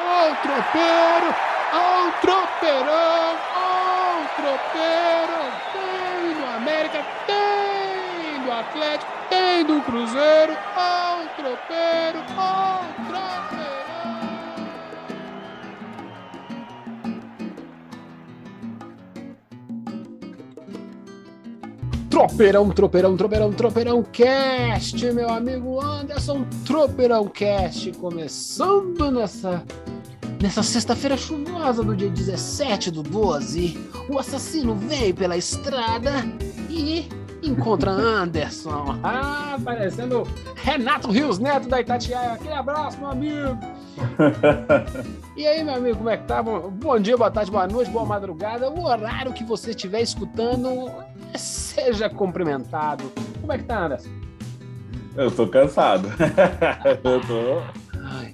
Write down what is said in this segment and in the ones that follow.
Ó o tropeiro! Ó o tropeirão! Ó o tropeiro! Tem do América, tem do Atlético, tem do Cruzeiro! Ó o tropeiro! Ó o tropeirão! Tropeirão, tropeirão, tropeirão, tropeirão cast, meu amigo Anderson, tropeirão cast, começando nessa nessa sexta-feira chuvosa do dia 17 do 12. O assassino vem pela estrada e encontra Anderson. Ah, parecendo Renato Rios Neto da Itatiaia. Aquele abraço, meu amigo. E aí, meu amigo, como é que tá? Bom dia, boa tarde, boa noite, boa madrugada. O horário que você estiver escutando, seja cumprimentado. Como é que tá, Anderson? Eu tô cansado. Eu tô.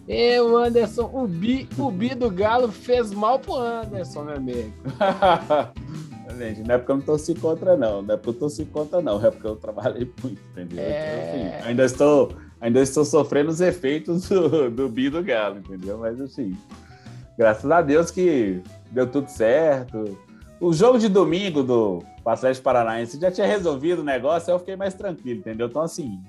Eu, Anderson, o bi, o bi do Galo fez mal pro Anderson, meu amigo. Gente, não é porque eu não torci contra, não. Não é porque eu torci contra, não. É porque eu trabalhei muito, entendeu? É... Então, assim, ainda estou, ainda estou sofrendo os efeitos do, do bi do Galo, entendeu? Mas, assim, graças a Deus que deu tudo certo. O jogo de domingo do Atlético Paranaense já tinha resolvido o negócio, eu fiquei mais tranquilo, entendeu? Então, assim,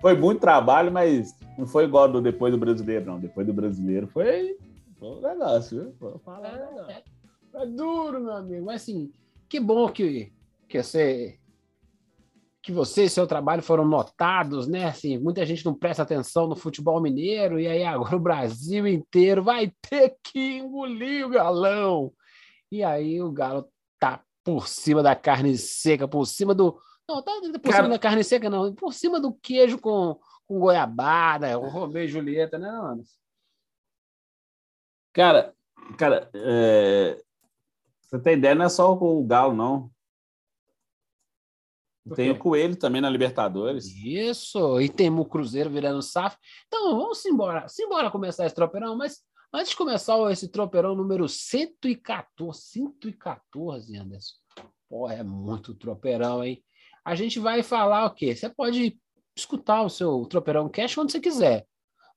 foi muito trabalho, mas não foi igual do depois do brasileiro, não. Depois do brasileiro foi, foi um negócio, viu? Falar é, é, é, duro, meu amigo. Mas assim, que bom que, que você que você e seu trabalho foram notados, né? Assim, muita gente não presta atenção no futebol mineiro, e aí agora o Brasil inteiro vai ter que engolir o galão. E aí o Galo tá por cima da carne seca, por cima do. Não, tá por Cara... cima da carne seca, não, por cima do queijo com, com goiabada, o Romeu e Julieta, né, Anderson? Cara, cara, é... você tem ideia, não é só o Galo, não. Tem o Coelho também na Libertadores. Isso, e tem o Cruzeiro virando SAF. Então, vamos embora. Simbora começar esse tropeirão, mas antes de começar esse tropeirão número 114, 114, Anderson. Pô, é muito tropeirão, hein? A gente vai falar o quê? Você pode escutar o seu Tropeirão Cash quando você quiser.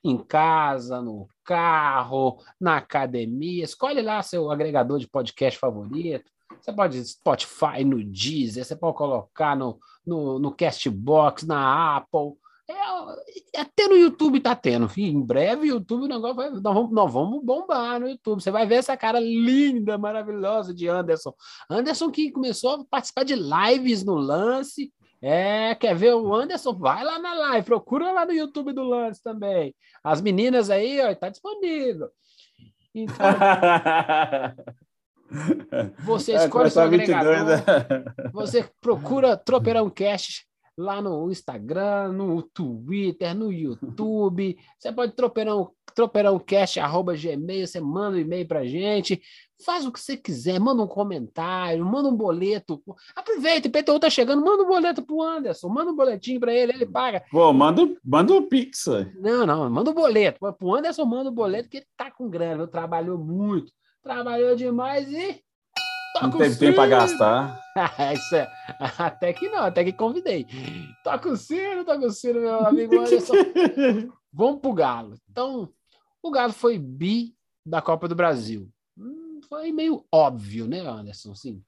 Em casa, no carro, na academia. Escolhe lá seu agregador de podcast favorito. Você pode Spotify, no Deezer, você pode colocar no, no, no Castbox, na Apple. É, até no YouTube tá tendo. Em breve, o YouTube, o negócio vai, nós, vamos, nós vamos bombar no YouTube. Você vai ver essa cara linda, maravilhosa de Anderson. Anderson que começou a participar de lives no lance, é, quer ver o Anderson? Vai lá na live, procura lá no YouTube do Lance também. As meninas aí, ó, tá disponível. Então, você escolhe seu agregador, né? você procura Tropeirão Cast lá no Instagram, no Twitter, no YouTube. Você pode tropeirão, tropeirãocast, arroba gmail, você manda um e-mail pra gente. Faz o que você quiser, manda um comentário, manda um boleto. Aproveita, o PTU tá chegando, manda um boleto pro Anderson, manda um boletim para ele, ele paga. Pô, manda, manda um pix. Não, não, manda um boleto. Pro Anderson, manda um boleto, que ele tá com grana, trabalhou muito, trabalhou demais e Toca não teve tempo para gastar. Isso é, até que não, até que convidei. Toca o sino, toca o sino, meu amigo Anderson. Vamos pro Galo. Então, o Galo foi bi da Copa do Brasil. Hum, foi meio óbvio, né, Anderson? Sim.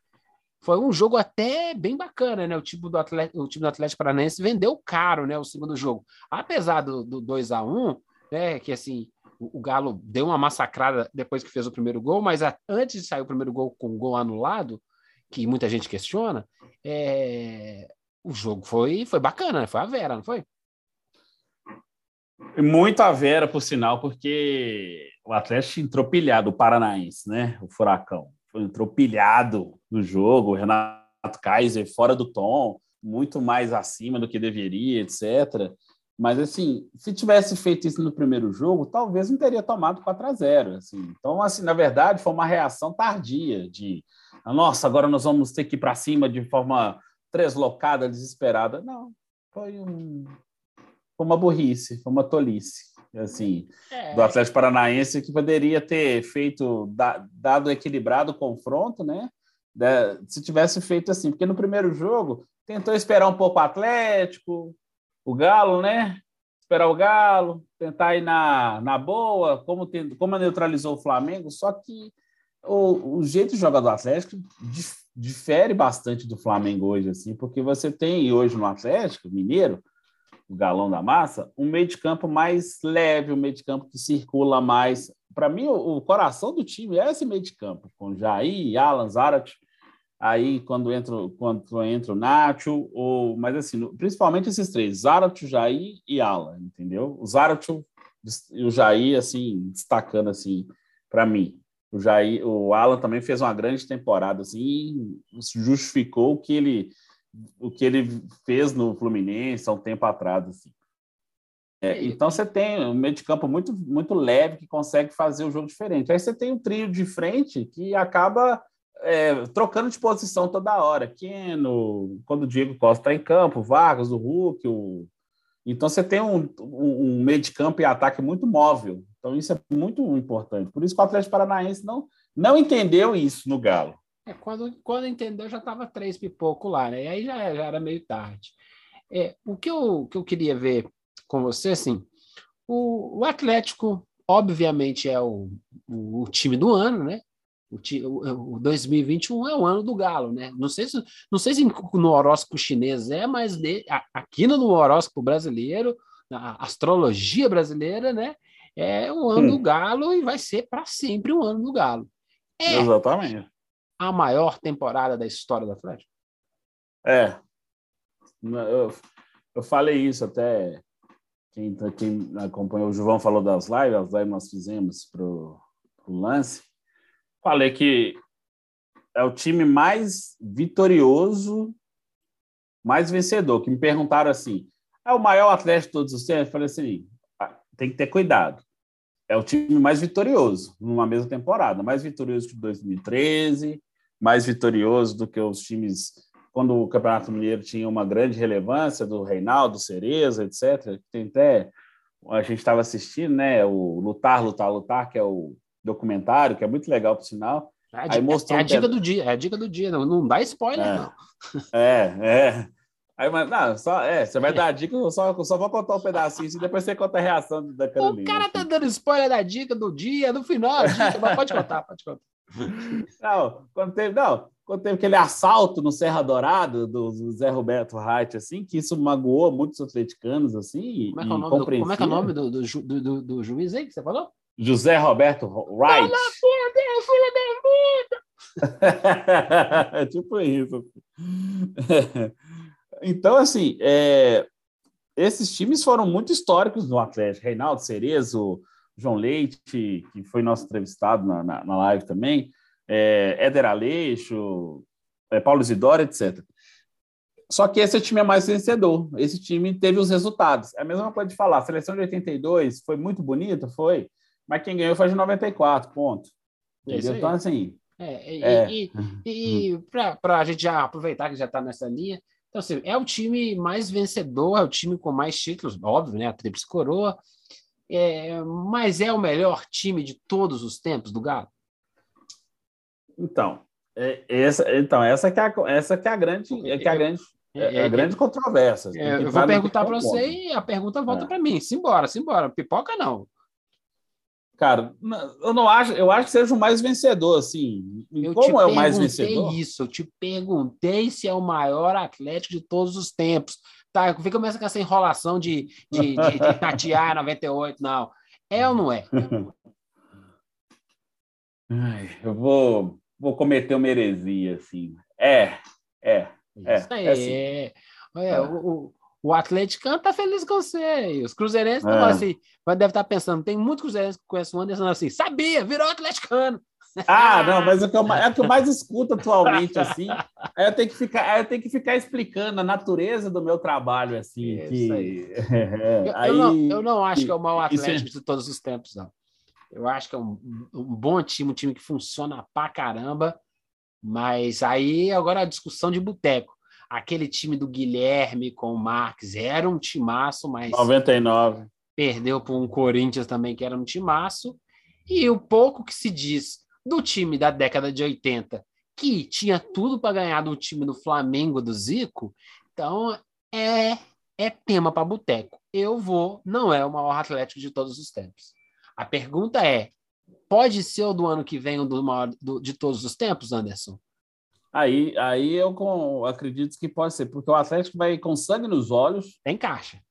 Foi um jogo até bem bacana, né? O time do Atlético, o time do Atlético Paranaense vendeu caro, né? O segundo jogo. Apesar do, do 2 a 1 né? Que assim, o, Galo deu uma massacrada depois que fez o primeiro gol, mas a, antes de sair o primeiro gol com o gol anulado, que muita gente questiona, é, o jogo foi, foi bacana, né? foi a Vera, não foi? Muito a Vera, por sinal, porque o Atlético entrou pilhado, o Paranaense, né? O Furacão. Entrou pilhado no jogo, o Renato Kaiser fora do tom, muito mais acima do que deveria, etc. Mas, assim, se tivesse feito isso no primeiro jogo, talvez não teria tomado 4 a 0 assim. Então, assim, na verdade, foi uma reação tardia de nossa, agora nós vamos ter que ir para cima de forma deslocada, desesperada. Não, foi, um, foi uma burrice, foi uma tolice, assim, é. do Atlético Paranaense que poderia ter feito, dado equilibrado o confronto, né? Se tivesse feito assim, porque no primeiro jogo tentou esperar um pouco o Atlético, o Galo, né? Esperar o Galo, tentar ir na, na boa, como, tem, como neutralizou o Flamengo, só que o, o jeito de jogar do Atlético difere bastante do Flamengo hoje, assim, porque você tem hoje no Atlético Mineiro, o galão da massa, um meio de campo mais leve, um meio de campo que circula mais. Para mim, o, o, coração do time é esse meio de campo, com Jair, Alan, Zarat, aí quando entra, quando entra o Nacho, ou, mas assim, principalmente esses três, Zarat, Jair e Alan, entendeu? O Zarat e o Jair, assim, destacando, assim, para mim. O Jair, o Alan também fez uma grande temporada, assim, justificou o que ele, o que ele fez no Fluminense há um tempo atrás, assim. É, então você tem um meio de campo muito, muito leve que consegue fazer o jogo diferente. Aí você tem um trio de frente que acaba é, trocando de posição toda hora. Keno, quando o Diego Costa está em campo, Vargas, o Hulk. O... Então você tem um, um, meio de campo e ataque muito móvel. Então isso é muito importante. Por isso que o Atlético Paranaense não, não entendeu isso no Galo. É, quando, quando entendeu, já estava três pipoco lá, né? E aí já, já era meio tarde. É, o que eu, que eu queria ver com você, assim, o, o Atlético, obviamente, é o, o, o time do ano, né? O, o 2021 é o ano do Galo, né? Não sei se, não sei se no horóscopo chinês é, mas de, aqui no horóscopo brasileiro, na astrologia brasileira, né? É o ano hum. do Galo e vai ser para sempre o ano do Galo. É Exatamente. A maior temporada da história do Atlético. É. Eu, eu falei isso até. Quem, quem acompanhou o João falou das lives, as lives nós fizemos para o lance falei que é o time mais vitorioso, mais vencedor. Que me perguntaram assim: é o maior atleta de todos os tempos? Eu falei assim: ah, tem que ter cuidado. É o time mais vitorioso numa mesma temporada, mais vitorioso que 2013, mais vitorioso do que os times quando o Campeonato Mineiro tinha uma grande relevância do Reinaldo, Cereza, etc. Tem até a gente estava assistindo, né? O Lutar, Lutar, Lutar, que é o documentário, que é muito legal, por sinal. É a, Aí mostrou é a dica do dia, é a dica do dia, não, não dá spoiler, é, não. É, é. Aí, mas, não, só, é, você vai dar a dica, eu só, eu só vou contar um pedacinho e depois você conta a reação da Carolina. O cara tá assim. dando spoiler da dica do dia, no final, dica, mas pode contar, pode contar. Não, quando teve, não, quando teve aquele assalto no Serra Dourada do, do Zé Roberto Reit, assim, que isso magoou muitos atleticanos, assim, como é que é o nome, do, como é, que é o nome do, do, do, juiz aí que você falou? José Roberto Wright. é tipo isso. então, assim, é, esses times foram muito históricos no Atlético. Reinaldo Cerezo, João Leite, que foi nosso entrevistado na, na, na live também, é, Éder Aleixo, é, Paulo Isidoro, etc. Só que esse time é mais vencedor. Esse time teve os resultados. É a mesma coisa de falar. A seleção de 82 foi muito bonita, foi mas quem ganhou foi de 94, ponto. É então, assim. É, e, é. e, e, e para a gente já aproveitar que já está nessa linha, então, assim, é o time mais vencedor, é o time com mais títulos, óbvio, né? A Tríplice Coroa, é, mas é o melhor time de todos os tempos do Galo? Então, é, essa, então essa, que é a, essa que é a grande, é que é a grande, é, é a grande controvérsia. eu vou perguntar para você e a pergunta volta para mim. Simbora, simbora. Pipoca não. Cara, eu não acho, eu acho que seja o mais vencedor, assim. Eu Como é o mais vencedor? isso, eu te perguntei se é o maior atlético de todos os tempos. Tá, que começa com essa enrolação de, de, de, de tatear 98, não. É ou não é? Ai, eu vou, vou cometer uma heresia, assim. É, é. é. É, assim. é, é, o, o atleticano tá feliz com você. E os cruzeirenses é. assim, deve estar tá pensando, tem muitos cruzeirenses que conhecem o Anderson assim, sabia, virou atleticano. Ah, não, mas é o que eu, é o que eu mais escuto atualmente, assim. Aí eu tenho que ficar, eu tenho que ficar explicando a natureza do meu trabalho, assim. Isso que... aí. É, eu, aí... eu, não, eu não acho que é o maior Atlético de todos os tempos, não. Eu acho que é um, um bom time, um time que funciona pra caramba, mas aí agora a discussão de boteco aquele time do Guilherme com o Marques era um timaço, mas 99 perdeu para um Corinthians também que era um timaço. E o pouco que se diz do time da década de 80, que tinha tudo para ganhar do time do Flamengo do Zico, então é é tema para boteco. eu vou, não é o maior Atlético de todos os tempos. A pergunta é: pode ser o do ano que vem o do maior do, de todos os tempos, Anderson? Aí, aí eu com, acredito que pode ser, porque o Atlético vai com sangue nos olhos. Tem caixa.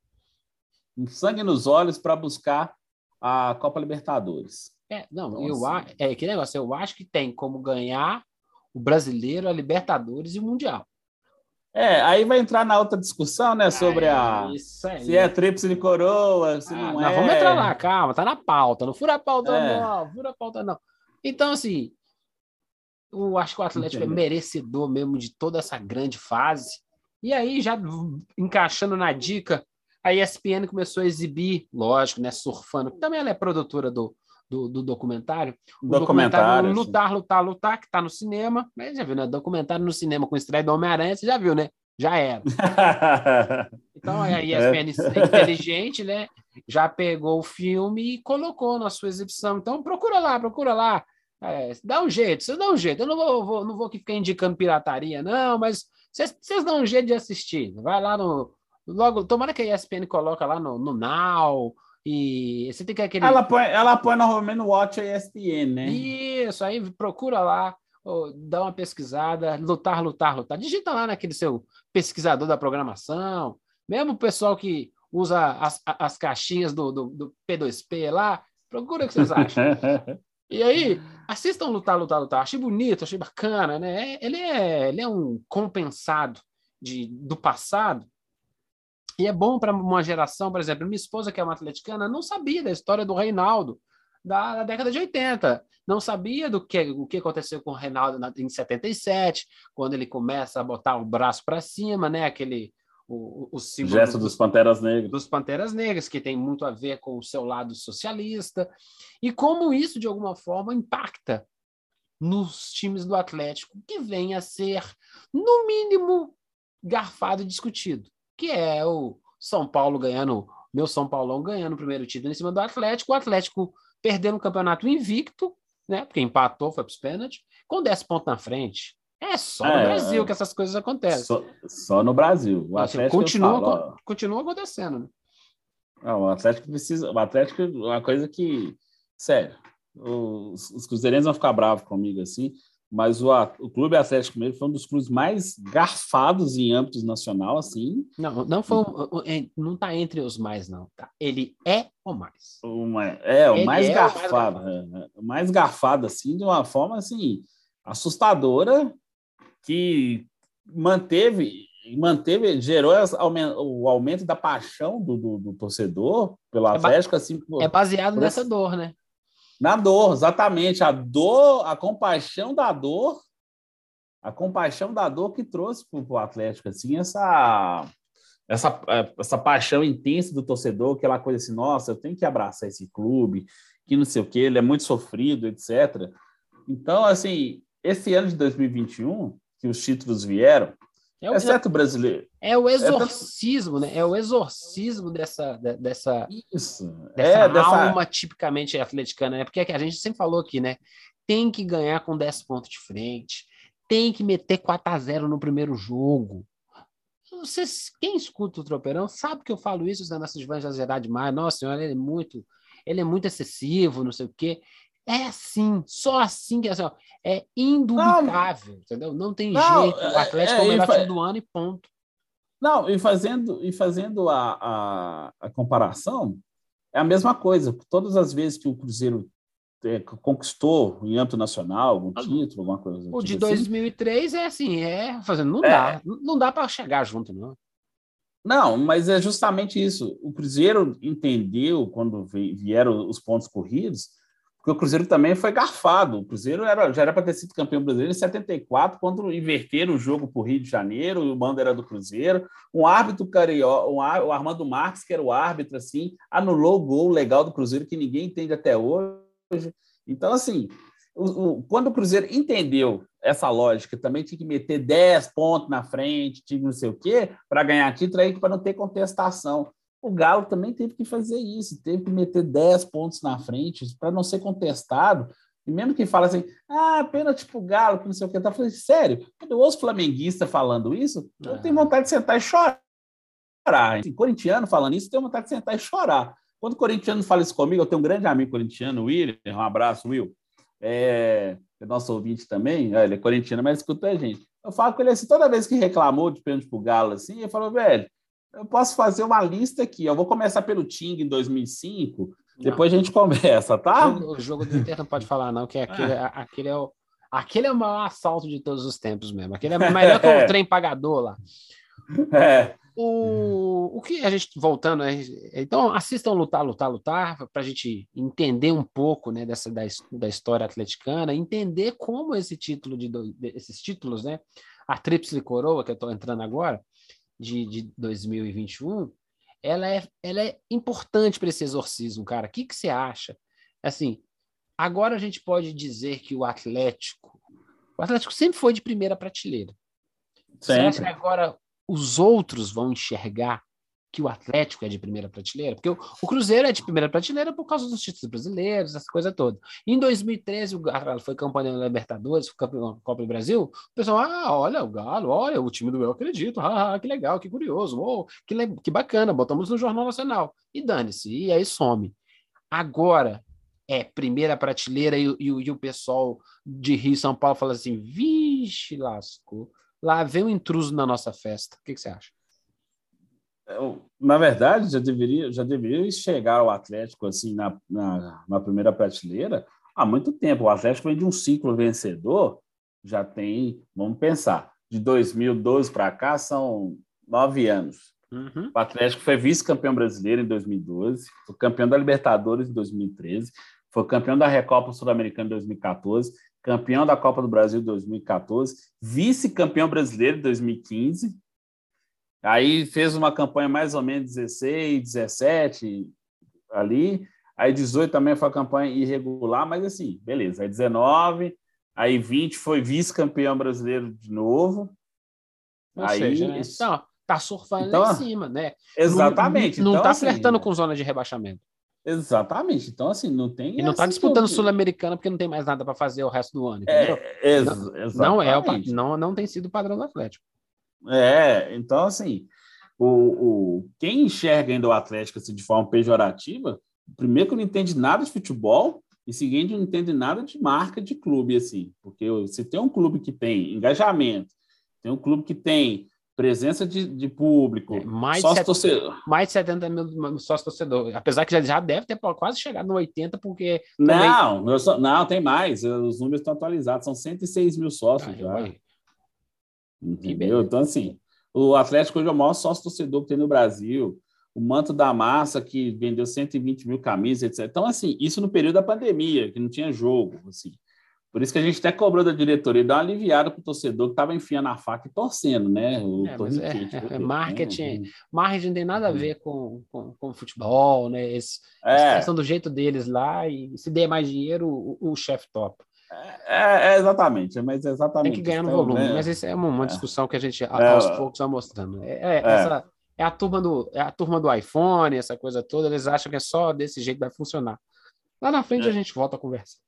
Com sangue nos olhos para buscar a Copa Libertadores. É, não, Nossa. eu acho. É que negócio, eu acho que tem como ganhar o brasileiro, a Libertadores e o Mundial. É, aí vai entrar na outra discussão, né, sobre a se é tríplice coroa, se ah, não, não é. Vamos entrar lá, calma, tá na pauta, não fura a pauta é. não, fura a pauta não. Então, assim, eu acho que o Atlético é merecedor mesmo de toda essa grande fase. E aí, já encaixando na dica, a ESPN começou a exibir, lógico, né, surfando, também ela é produtora do, do, do documentário. O documentário, documentário Lutar, Lutar, Lutar, que está no cinema. Mas já viu, né? Documentário no cinema com estreia do Homem-Aranha, você já viu, né? Já era. então a ESPN é. inteligente, né? Já pegou o filme e colocou na sua exibição. Então procura lá, procura lá. É, dá um jeito, vocês dão um jeito. Eu não vou, vou, não vou ficar indicando pirataria, não, mas vocês, vocês dão um jeito de assistir. Vai lá no. Logo, tomara que a ESPN coloca lá no, no Now, e você tem que aquele. Ela põe, ela põe normalmente no Watch ESPN, né? Isso, aí procura lá, dá uma pesquisada, lutar, lutar, lutar. Digita lá naquele seu pesquisador da programação. Mesmo o pessoal que usa as, as caixinhas do, do, do P2P lá, procura o que vocês acham. e aí, assistam Lutar, Lutar, Lutar. Achei bonito, achei bacana, né? Ele é, ele é um compensado de, do passado e é bom para uma geração, por exemplo, minha esposa, que é uma atleticana, não sabia da história do Reinaldo da, da década de 80. Não sabia do que, o que aconteceu com o Reinaldo na, em 77, quando ele começa a botar o braço para cima, né? Aquele o, o símbolo gesto dos Panteras Negras. Dos Panteras Negras, que tem muito a ver com o seu lado socialista, e como isso, de alguma forma, impacta nos times do Atlético, que vem a ser, no mínimo, garfado e discutido que é o São Paulo ganhando, meu São Paulão ganhando o primeiro título em cima do Atlético, o Atlético perdendo o campeonato invicto, né? Porque empatou, foi para os pênaltis, com 10 pontos na frente. É só é, no Brasil é, que essas coisas acontecem. Só, só no Brasil. O assim, Atlético continua, falo, continua acontecendo. Né? Não, o Atlético precisa. O Atlético é uma coisa que. Sério, os, os cruzeirenses vão ficar bravos comigo assim mas o, o Clube Atlético Mineiro foi um dos clubes mais garfados em âmbito nacional, assim. Não, não foi é, não está entre os mais, não. Tá? Ele é o mais. Uma, é, o mais, é garfado, o mais garfado. É, o mais garfado, assim, de uma forma, assim, assustadora, que manteve, manteve gerou o aumento da paixão do, do, do torcedor pelo Atlético, é assim. É baseado nessa dor, né? Na dor, exatamente. A dor, a compaixão da dor, a compaixão da dor que trouxe para o Atlético, assim, essa, essa, essa paixão intensa do torcedor, aquela coisa assim, nossa, eu tenho que abraçar esse clube, que não sei o que, ele é muito sofrido, etc. Então, assim, esse ano de 2021, que os títulos vieram, é o, Exceto brasileiro. É o exorcismo, é, né? É o exorcismo dessa, dessa, Isso. dessa é, alma dessa... tipicamente atleticana, né? Porque a gente sempre falou aqui, né? Tem que ganhar com 10 pontos de frente, tem que meter 4 a 0 no primeiro jogo. Vocês, quem escuta o Tropeirão sabe que eu falo isso, né? Nossa, vai exagerar demais. Nossa senhora, ele é muito, ele é muito excessivo, não sei o quê. É assim, só assim que é, é indubicável, não, entendeu? Não tem não, jeito. O Atlético é, é o melhor time do ano e ponto. Não, e fazendo, e fazendo a, a, a, comparação, é a mesma coisa. Todas as vezes que o Cruzeiro é, conquistou em âmbito nacional algum título, alguma coisa. O de 2003 assim, é assim, é fazendo, não é. dá, não dá para chegar junto, não. Não, mas é justamente isso. O Cruzeiro entendeu quando vieram os pontos corridos porque o Cruzeiro também foi garfado. O Cruzeiro era, já era para ter sido campeão brasileiro em 74, quando inverteram o jogo para o Rio de Janeiro, o mando era do Cruzeiro. Um árbitro carioca, um, o Armando Marques, que era o árbitro, assim, anulou o gol legal do Cruzeiro, que ninguém entende até hoje. Então, assim, o, o, quando o Cruzeiro entendeu essa lógica, também tinha que meter 10 pontos na frente, tinha não sei o quê, para ganhar título aí para não ter contestação o Galo também teve que fazer isso, teve que meter 10 pontos na frente para não ser contestado. E mesmo que fala assim, ah, pênalti pro Galo, que não sei o que, tá falando sério, quando eu ouço flamenguista falando isso, é. eu tenho vontade de sentar e chorar. Assim, corintiano falando isso, tem vontade de sentar e chorar. Quando o corintiano fala isso comigo, eu tenho um grande amigo corintiano, o William, um abraço, Will. É, é nosso ouvinte também, ele é corintiano, mas escuta a gente. Eu falo com ele assim, toda vez que reclamou de pênalti pro Galo, assim, eu falo, velho, eu posso fazer uma lista aqui. Eu vou começar pelo Ting em 2005, não. depois a gente conversa, tá? O jogo, o jogo do Inter não pode falar, não, que aquele, é. aquele, é o, aquele é o maior assalto de todos os tempos mesmo. Aquele é melhor que o trem pagador lá. É. O, o que a gente, voltando, é, então assistam Lutar, Lutar, Lutar, para a gente entender um pouco né, dessa, da, da história atleticana, entender como esse título de, esses títulos, né, a Tríplice Coroa, que eu estou entrando agora, de, de 2021, ela é, ela é importante para esse exorcismo, cara. O que, que você acha? Assim, agora a gente pode dizer que o Atlético, o Atlético sempre foi de primeira prateleira. Sempre. Você acha que agora os outros vão enxergar que o Atlético é de primeira prateleira, porque o, o, Cruzeiro é de primeira prateleira por causa dos títulos brasileiros, essa coisa toda. Em 2013, o Galo foi campeão da Libertadores, campeão Copa do Brasil. O pessoal, ah, olha o Galo, olha o time do Eu Acredito, ah, que legal, que curioso, oh, que, que bacana, botamos no Jornal Nacional. E dane-se, e aí some. Agora, é primeira prateleira e, e, e o pessoal de Rio São Paulo fala assim: vixe, lascou lá vem um intruso na nossa festa. O que, que você acha? Na verdade, já deveria, já deveria chegar o Atlético assim na, na, na primeira prateleira há muito tempo. O Atlético vem de um ciclo vencedor, já tem, vamos pensar, de 2012 para cá são nove anos. Uhum. O Atlético foi vice-campeão brasileiro em 2012, foi campeão da Libertadores em 2013, foi campeão da Recopa Sul-Americana em 2014 campeão da Copa do Brasil 2014, vice-campeão brasileiro 2015. Aí fez uma campanha mais ou menos 16, 17 ali. Aí 18 também foi a campanha irregular, mas assim, beleza. Aí 19, aí 20 foi vice-campeão brasileiro de novo. Ou aí, seja, né? Não, tá surfando então, em cima, né? Exatamente. Não, não, então, tá assim, flertando com zona de rebaixamento. Exatamente. Então, assim, não tem. E não está disputando Sul-Americana porque não tem mais nada para fazer o resto do ano. É, ex não, não, é o, não, não tem sido o padrão do Atlético. É, então, assim, o, o, quem enxerga ainda o Atlético assim, de forma pejorativa, primeiro que não entende nada de futebol, e seguinte, não entende nada de marca de clube, assim, porque se tem um clube que tem engajamento, tem um clube que tem presença de, de público, é, mais, sócio torcedor. mais de 70 mil sócios torcedores. Apesar que já, já deve ter quase chegado no 80, porque. Não, também... só, não, tem mais. Os números estão atualizados, são 106 mil sócios ah, já. Entendeu? Então, assim, o Atlético hoje é o maior sócio torcedor que tem no Brasil. O manto da massa, que vendeu 120 mil camisas, etc. Então, assim, isso no período da pandemia, que não tinha jogo. Assim. Por isso que a gente até cobrou da diretoria e dá uma aliviada para o torcedor que estava enfiando a faca e torcendo, né? O é, é, é, marketing, né? marketing não tem nada a uhum. ver com, com, com futebol, né? Esse, é. questão do jeito deles lá e se der mais dinheiro, o, o chefe top. É, é, exatamente, mas exatamente. Tem que ganhar no então, volume, né? mas isso é uma, uma é. discussão que a gente aos poucos vai mostrando. É, essa, é a turma do é a turma do iPhone, essa coisa toda, eles acham que é só desse jeito que vai funcionar. Lá na frente a gente volta a conversa.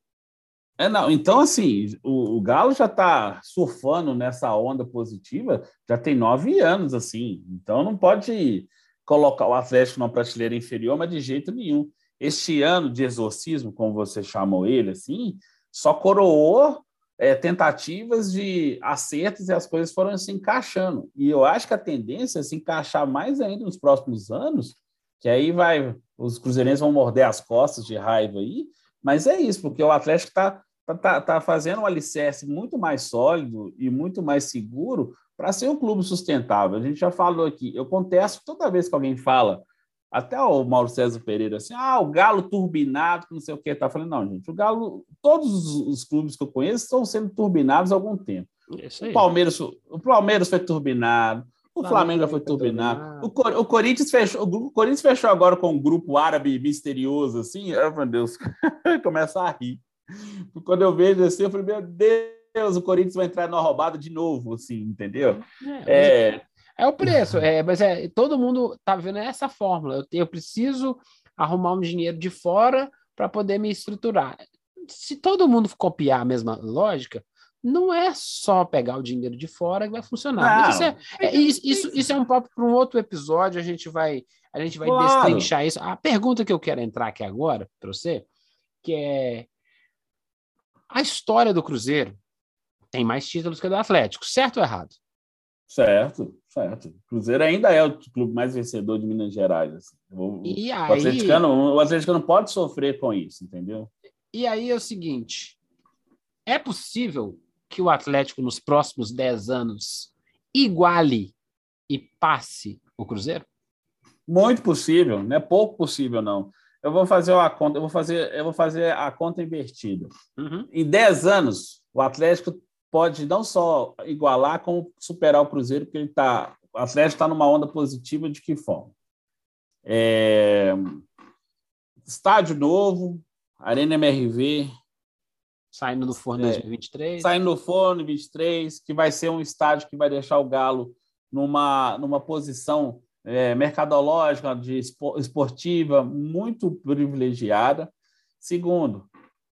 É, não, então, assim, o, o Galo já está surfando nessa onda positiva já tem nove anos, assim. Então, não pode colocar o Atlético numa prateleira inferior, mas de jeito nenhum. Este ano de exorcismo, como você chamou ele, assim, só coroou é, tentativas de acertos e as coisas foram se encaixando. E eu acho que a tendência é se encaixar mais ainda nos próximos anos, que aí vai, os cruzeirenses vão morder as costas de raiva aí, mas é isso, porque o Atlético está tá, tá, tá fazendo um alicerce muito mais sólido e muito mais seguro para ser um clube sustentável. A gente já falou aqui, eu contesto toda vez que alguém fala, até o Mauro César Pereira, assim, ah, o Galo turbinado, não sei o que, tá falando, não, gente, o Galo, todos os, os clubes que eu conheço estão sendo turbinados há algum tempo. O Palmeiras, o Palmeiras foi turbinado, o Flamengo já foi turbinado. O, Cor, o, Corinthians fechou, o Corinthians fechou agora com um grupo árabe misterioso, assim. Oh, meu Deus, começa a rir. Quando eu vejo assim, eu falei, meu Deus, o Corinthians vai entrar na roubada de novo, assim, entendeu? É, é... é o preço, é, mas é, todo mundo tá vendo essa fórmula. Eu, eu preciso arrumar um dinheiro de fora para poder me estruturar. Se todo mundo copiar a mesma lógica, não é só pegar o dinheiro de fora que vai funcionar. Isso é, é, isso, isso, isso, é um papo para um outro episódio, a gente vai, a gente vai claro. destrinchar isso. A pergunta que eu quero entrar aqui agora para você, que é a história do Cruzeiro tem mais títulos que a do Atlético, certo ou errado? Certo, certo. O Cruzeiro ainda é o clube mais vencedor de Minas Gerais. Assim. O, e aí... o, atleticano, o atleticano pode sofrer com isso, entendeu? E aí é o seguinte: é possível que o Atlético, nos próximos 10 anos, iguale e passe o Cruzeiro? Muito possível, não é pouco possível, não. Eu vou fazer uma conta, eu vou fazer, eu vou fazer a conta invertida. Uhum. Em 10 anos, o Atlético pode não só igualar, como superar o Cruzeiro, porque ele tá, o Atlético está numa onda positiva de que forma? É, estádio novo, Arena MRV. Saindo do forno é, 2023. Saindo do forno em 2023, que vai ser um estádio que vai deixar o Galo numa, numa posição é, mercadológica, de esportiva, muito privilegiada. Segundo,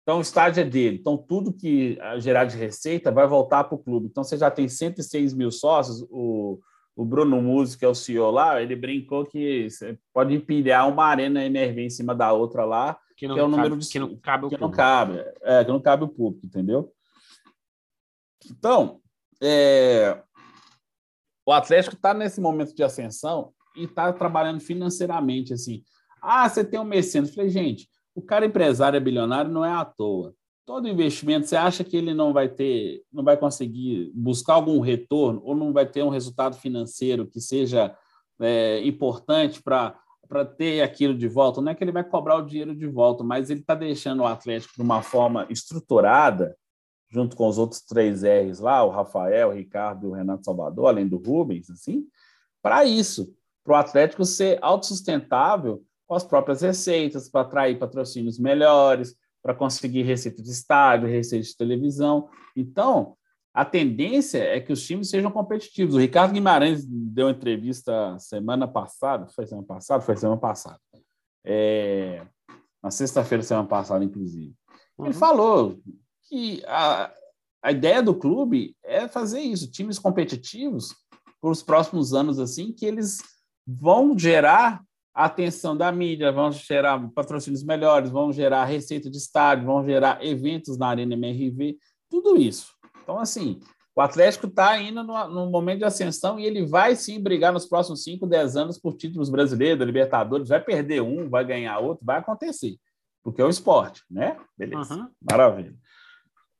então, o estádio é dele. Então, tudo que gerar de receita vai voltar para o clube. Então, você já tem 106 mil sócios. O, o Bruno Musi, que é o CEO lá, ele brincou que você pode empilhar uma arena MRV em cima da outra lá, que, não que é o cabe, número de que não cabe o que público. não cabe, é, que não cabe o público, entendeu? Então, é, o Atlético está nesse momento de ascensão e está trabalhando financeiramente assim. Ah, você tem um mecenas. Falei, gente, o cara empresário é bilionário não é à toa. Todo investimento, você acha que ele não vai ter, não vai conseguir buscar algum retorno ou não vai ter um resultado financeiro que seja é, importante para para ter aquilo de volta, não é que ele vai cobrar o dinheiro de volta, mas ele está deixando o Atlético de uma forma estruturada, junto com os outros três R's lá, o Rafael, o Ricardo e o Renato Salvador, além do Rubens, assim, para isso, para o Atlético ser autossustentável com as próprias receitas, para atrair patrocínios melhores, para conseguir receita de estádio, receita de televisão. Então, a tendência é que os times sejam competitivos. O Ricardo Guimarães deu uma entrevista semana passada, foi semana passada? Foi semana passada. É, na sexta-feira, semana passada, inclusive. Uhum. Ele falou que a, a ideia do clube é fazer isso, times competitivos por os próximos anos, assim, que eles vão gerar a atenção da mídia, vão gerar patrocínios melhores, vão gerar receita de estádio, vão gerar eventos na Arena MRV, tudo isso. Então, assim, o Atlético está indo no, no, momento de ascensão e ele vai sim brigar nos próximos 5, 10 anos por títulos brasileiros, Libertadores, vai perder um, vai ganhar outro, vai acontecer, porque é o esporte, né? Beleza, uhum. maravilha.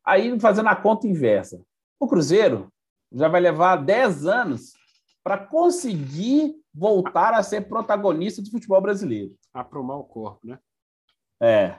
Aí, fazendo a conta inversa, o Cruzeiro já vai levar 10 anos para conseguir voltar a ser protagonista do futebol brasileiro. Aprumar o corpo, né? É.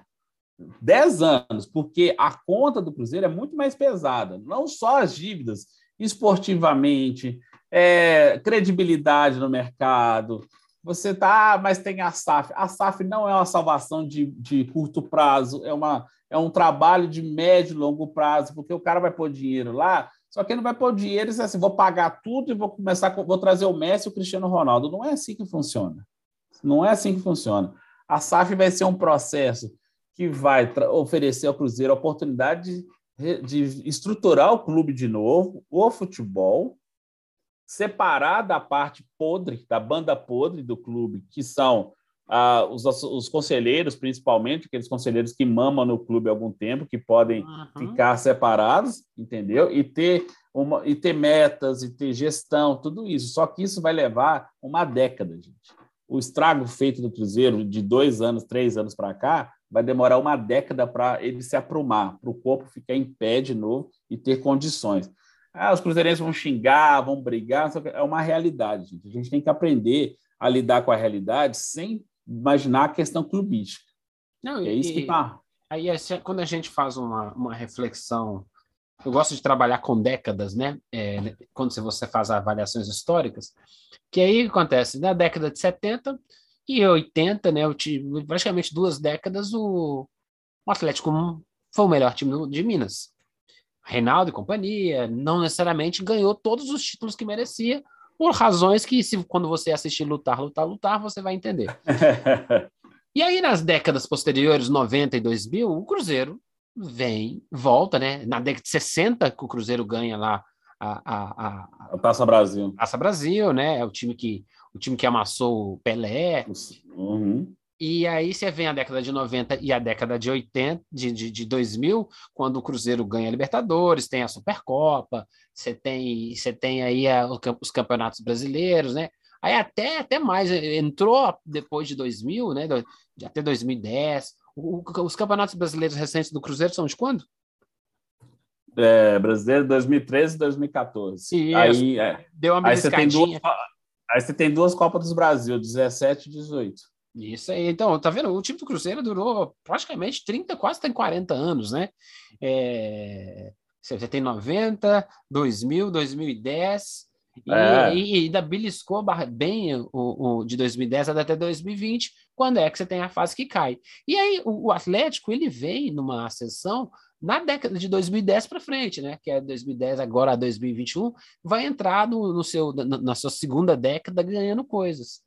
Dez anos, porque a conta do Cruzeiro é muito mais pesada. Não só as dívidas, esportivamente, é, credibilidade no mercado. Você tá, mas tem a SAF. A SAF não é uma salvação de, de curto prazo, é, uma, é um trabalho de médio e longo prazo, porque o cara vai pôr dinheiro lá só que ele não vai pôr dinheiro e dizer assim, vou pagar tudo e vou começar, vou trazer o Messi e o Cristiano Ronaldo. Não é assim que funciona. Não é assim que funciona. A SAF vai ser um processo que vai oferecer ao Cruzeiro a oportunidade de, de estruturar o clube de novo, o futebol, separar da parte podre, da banda podre do clube, que são ah, os, os, conselheiros, principalmente, aqueles conselheiros que mamam no clube há algum tempo, que podem uhum. ficar separados, entendeu? E ter, uma, e ter metas, e ter gestão, tudo isso. Só que isso vai levar uma década, gente. O estrago feito do Cruzeiro de dois anos, três anos para cá, vai demorar uma década para ele se aprumar, para o corpo ficar em pé de novo e ter condições. Ah, os cruzeirenses vão xingar, vão brigar, é uma realidade, gente. A gente tem que aprender a lidar com a realidade sem imaginar a questão clubística. Não, é isso e, que tá. Aí, quando a gente faz uma, uma reflexão, eu gosto de trabalhar com décadas, né? É, quando você faz avaliações históricas, que aí acontece na década de 70 e 80, né? Eu tive, praticamente duas décadas, o, o Atlético foi o melhor time de Minas. Reinaldo e companhia, não necessariamente ganhou todos os títulos que merecia, por razões que, se, quando você assistir Lutar, Lutar, Lutar, você vai entender. e aí, nas décadas posteriores, 90 e 2000, o Cruzeiro vem, volta, né? Na década de 60, que o Cruzeiro ganha lá a, a, a, a Taça Brasil. Taça Brasil, né? É o time que, o time que amassou o Pelé. Uhum. E aí você vem a década de 90 e a década de 80, de, de, de 2000, quando o Cruzeiro ganha a Libertadores, tem a Supercopa, você tem, você tem aí a, os campeonatos brasileiros, né? Aí até, até mais, entrou depois de 2000, né? Até 2010. O, os campeonatos brasileiros recentes do Cruzeiro são de quando? É, brasileiro 2013 e 2014. Isso. Aí, é, Deu uma aí você, duas, aí você tem duas Copas do Brasil, 17 e 18. Isso aí, então, tá vendo? O time do Cruzeiro durou praticamente 30, quase tem 40 anos, né? É... Você tem 90, 2000, 2010, é. e, e, ainda beliscou bem o, o, de 2010 até 2020, quando é que você tem a fase que cai. E aí o, o Atlético, ele vem numa ascensão na década de 2010 para frente, né? Que é 2010 agora a 2021, vai entrar no, no seu, na, na sua segunda década ganhando coisas.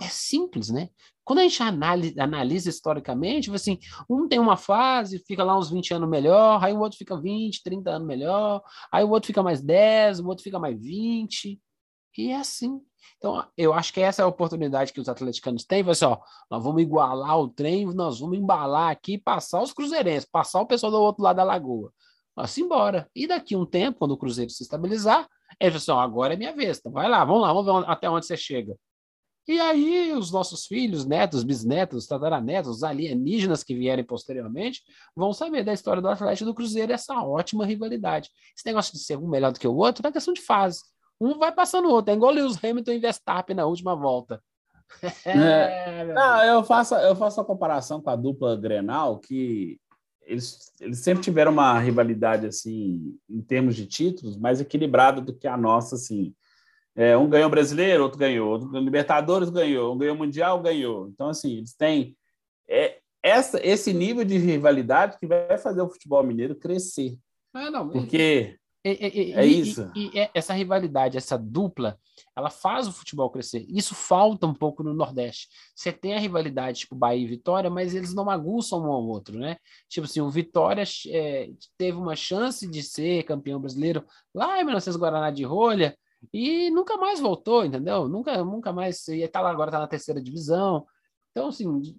É simples, né? Quando a gente analisa, analisa historicamente, assim, um tem uma fase, fica lá uns 20 anos melhor, aí o outro fica 20, 30 anos melhor, aí o outro fica mais 10, o outro fica mais 20. E é assim. Então, eu acho que essa é a oportunidade que os atleticanos têm. Assim, ó, nós vamos igualar o trem, nós vamos embalar aqui, passar os cruzeirenses, passar o pessoal do outro lado da lagoa. Assim embora. E daqui um tempo, quando o Cruzeiro se estabilizar, ele fala assim: ó, agora é minha vez. Então vai lá, vamos lá, vamos ver até onde você chega. E aí, os nossos filhos, netos, bisnetos, tataranetos, os alienígenas que vierem posteriormente, vão saber da história do Atlético do Cruzeiro essa ótima rivalidade. Esse negócio de ser um melhor do que o outro é questão de fase. Um vai passando o outro. É igual Lewis Hamilton e Verstappen na última volta. É. Não, eu faço, eu faço a comparação com a dupla Grenal, que eles, eles sempre tiveram uma rivalidade assim em termos de títulos mais equilibrada do que a nossa assim é, um ganhou brasileiro, outro ganhou, outro Libertadores ganhou, um ganhou Mundial, ganhou. Então, assim, eles têm é, essa, esse nível de rivalidade que vai fazer o futebol mineiro crescer. Ah, não, porque e, e, é e, isso. E, essa rivalidade, essa dupla, ela faz o futebol crescer. Isso falta um pouco no Nordeste. Você tem a rivalidade, tipo Bahia e Vitória, mas eles não aguçam um ao outro, né? Tipo assim, o Vitória é, teve uma chance de ser campeão brasileiro lá em 1900 Guaraná de Rolha, e nunca mais voltou, entendeu? Nunca, nunca mais. E tá lá agora, tá na terceira divisão. Então, assim,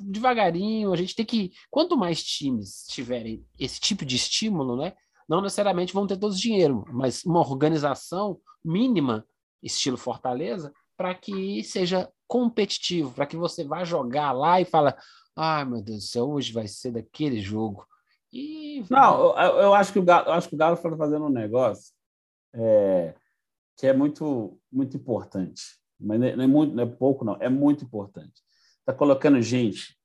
devagarinho. A gente tem que. Quanto mais times tiverem esse tipo de estímulo, né? Não necessariamente vão ter todos dinheiro, mas uma organização mínima, estilo Fortaleza, para que seja competitivo, para que você vá jogar lá e fala: ai meu Deus do céu, hoje vai ser daquele jogo. E... Não, eu, eu acho que o Galo, acho que o Galo está fazendo um negócio. É, que é muito, muito importante. Mas não é, muito, não é pouco, não, é muito importante. Está colocando gente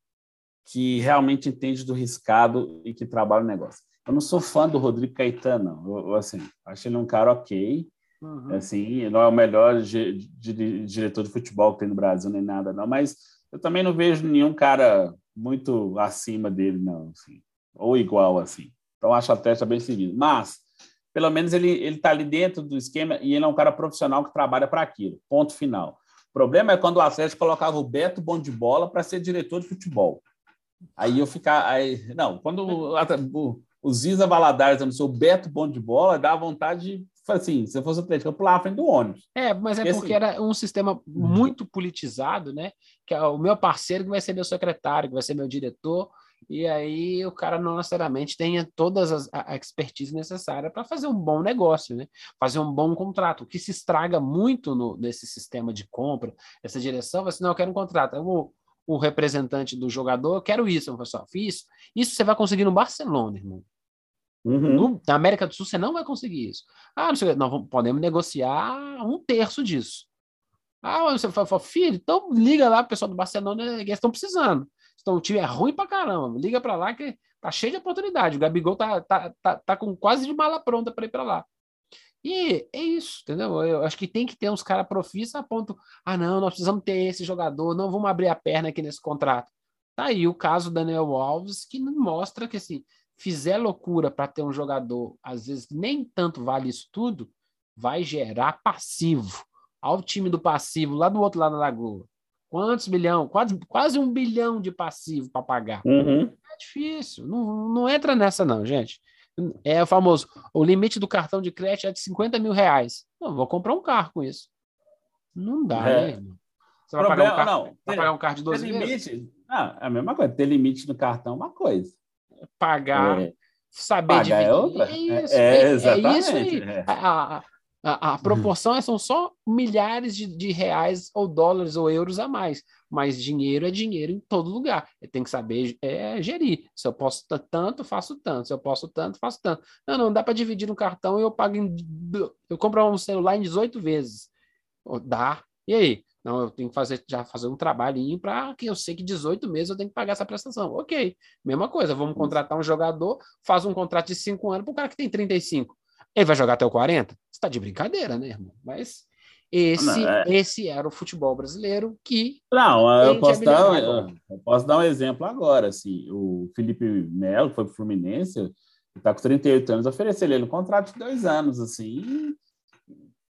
que realmente entende do riscado e que trabalha o negócio. Eu não sou fã do Rodrigo Caetano, não. Eu, assim, acho ele um cara ok. Uhum. Assim, não é o melhor diretor de futebol que tem no Brasil, nem nada, não. Mas eu também não vejo nenhum cara muito acima dele, não. Assim, ou igual, assim. Então, acho até está bem seguido. Mas pelo menos ele ele está ali dentro do esquema e ele é um cara profissional que trabalha para aquilo. Ponto final. O problema é quando o Atlético colocava o Beto Bom de Bola para ser diretor de futebol. Aí eu ficar. Aí, não, quando o, o, o Ziza Valadares anunciou o Beto Bom de Bola, dá vontade de. Assim, se eu fosse Atlético, eu pulava frente do ônibus. É, mas é porque, porque assim, era um sistema muito politizado, né? Que é o meu parceiro que vai ser meu secretário, que vai ser meu diretor, e aí o cara não necessariamente tenha todas as, a expertise necessária para fazer um bom negócio, né? fazer um bom contrato. O que se estraga muito no, nesse sistema de compra, essa direção, você não, eu quero um contrato. Eu, o representante do jogador, eu quero isso, eu falo, fiz. Isso você vai conseguir no Barcelona, irmão. Uhum. No, na América do Sul você não vai conseguir isso. Ah, não sei, nós podemos negociar um terço disso. Ah, você fala, filho, então liga lá, o pessoal do Barcelona, eles estão precisando. Então o time é ruim pra caramba. Liga pra lá que tá cheio de oportunidade. O Gabigol tá, tá, tá, tá com quase de mala pronta para ir para lá. E é isso, entendeu? Eu acho que tem que ter uns caras profissos a ponto. Ah, não, nós precisamos ter esse jogador, não vamos abrir a perna aqui nesse contrato. Tá aí o caso do Daniel Alves, que mostra que se fizer loucura para ter um jogador, às vezes nem tanto vale isso tudo, vai gerar passivo. Ao time do passivo lá do outro lado da lagoa. Quantos bilhão? Quase, quase um bilhão de passivo para pagar. Uhum. É difícil. Não, não entra nessa, não, gente. É o famoso, o limite do cartão de crédito é de 50 mil reais. Não, vou comprar um carro com isso. Não dá, é. né, irmão? Você vai, Problema, pagar um carro, não, vai pagar um carro de 12 limite, vezes? Ah, é a mesma coisa. Ter limite no cartão é uma coisa. Pagar, é. saber pagar é dividir. É, outra. é isso. É, é, exatamente. É isso aí. A, a, a, a, proporção são só milhares de, de reais ou dólares ou euros a mais mas dinheiro é dinheiro em todo lugar. Tem que saber é, gerir. Se eu posso tanto, faço tanto. Se eu posso tanto, faço tanto. Não, não dá para dividir no cartão e eu pago em, eu compro um celular em 18 vezes. Dá. E aí? Não, eu tenho que fazer já fazer um trabalhinho para que eu sei que 18 meses eu tenho que pagar essa prestação. Ok, mesma coisa. Vamos contratar um jogador, faz um contrato de 5 anos para o cara que tem 35. Ele vai jogar até o 40? Você está de brincadeira, né, irmão? Mas esse, não, é... esse era o futebol brasileiro que. Não, eu posso, dar, eu posso dar um exemplo agora. Assim, o Felipe Melo, que foi para o Fluminense, está com 38 anos, ofereceu ele um contrato de dois anos, assim,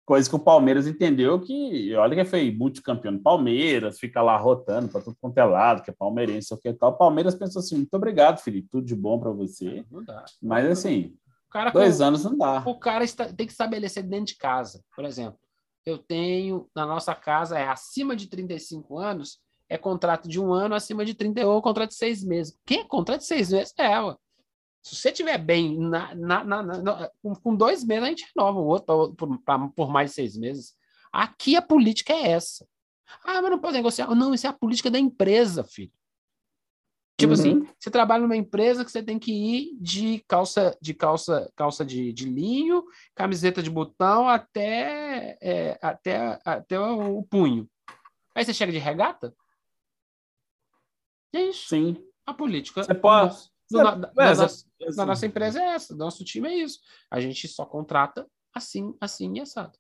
coisa que o Palmeiras entendeu que, olha que foi multicampeão no Palmeiras, fica lá rotando para tudo quanto é lado, que é palmeirense, o que tal. O Palmeiras pensou assim: muito obrigado, Felipe, tudo de bom para você. Mas assim, dois anos não dá. O cara está, tem que estabelecer dentro de casa, por exemplo eu tenho, na nossa casa, é acima de 35 anos, é contrato de um ano, acima de 30 ou contrato de seis meses. Quem é contrato de seis meses? É, ué. Se você estiver bem na, na, na, na, com dois meses, a gente renova o outro por, por mais de seis meses. Aqui a política é essa. Ah, mas não pode negociar. Não, isso é a política da empresa, filho. Tipo assim, uhum. assim, você trabalha numa empresa que você tem que ir de calça de calça calça de, de linho, camiseta de botão até é, até até o, o punho. Aí você chega de regata? É isso. Sim. A política. Você pode. Da, da, nossa, da nossa empresa é essa, nosso time é isso. A gente só contrata assim, assim e assado.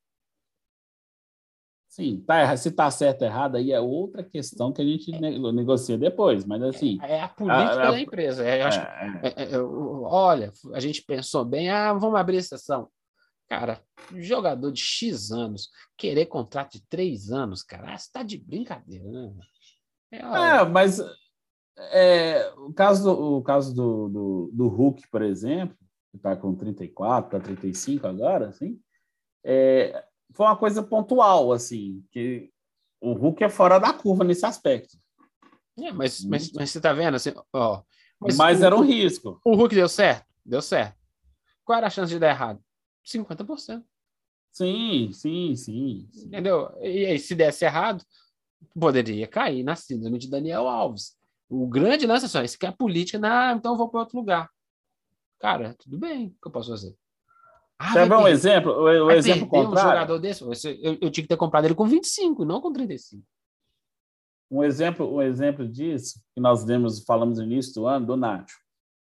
Sim, tá, se está certo ou errado, aí é outra questão que a gente é. negocia depois, mas assim... É, é a política a, a, da empresa. É, acho, é, é. é olha, a gente pensou bem, ah, vamos abrir exceção. Cara, jogador de X anos, querer contrato de três anos, cara, você está de brincadeira, né? É, mas o caso, do, o caso do, do, do Hulk, por exemplo, que está com 34 para 35 agora, assim, é, foi uma coisa pontual, assim, que o Hulk é fora da curva nesse aspecto. É, mas, mas, mas você tá vendo, assim, ó. Mas, mas o, era um risco. O Hulk deu certo? Deu certo. Qual era a chance de dar errado? 50%. Sim, sim, sim. Entendeu? E aí, se desse errado, poderia cair na síndrome de Daniel Alves. O grande lance é só, esse que é política, ah, então eu vou para outro lugar. Cara, tudo bem, o que eu posso fazer? Ah, Quer ver um exemplo? O, o exemplo contrário. um jogador desse? Eu, eu, tinha que ter comprado ele com 25, não com 35. Um exemplo, um exemplo disso, que nós demos, falamos no início do ano, do Nacho.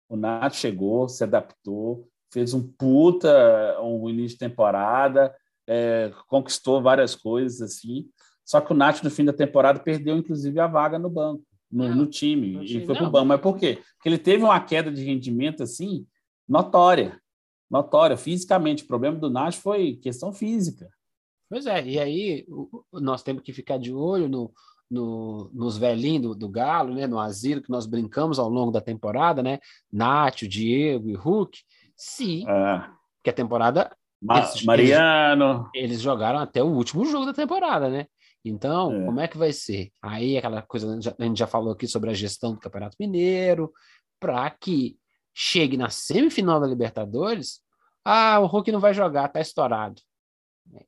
O Nacho chegou, se adaptou, fez um puta um início de temporada, é, conquistou várias coisas assim. Só que o Nacho, no fim da temporada, perdeu, inclusive, a vaga no banco, no, no time, e foi para o banco. Mas por quê? Porque ele teve uma queda de rendimento assim notória notória fisicamente. O problema do Nash foi questão física. Pois é, e aí nós temos que ficar de olho no, no, nos velhinhos do, do, Galo, né, no asilo que nós brincamos ao longo da temporada, né? Nath, Diego e Hulk, se é. que a temporada Ma eles, Mariano eles, eles, jogaram até o último jogo da temporada, né? Então, é. como é que vai ser? Aí aquela coisa a gente já falou aqui sobre a gestão do Campeonato Mineiro, para que chegue na semifinal da Libertadores, ah, o Hulk não vai jogar, tá estourado.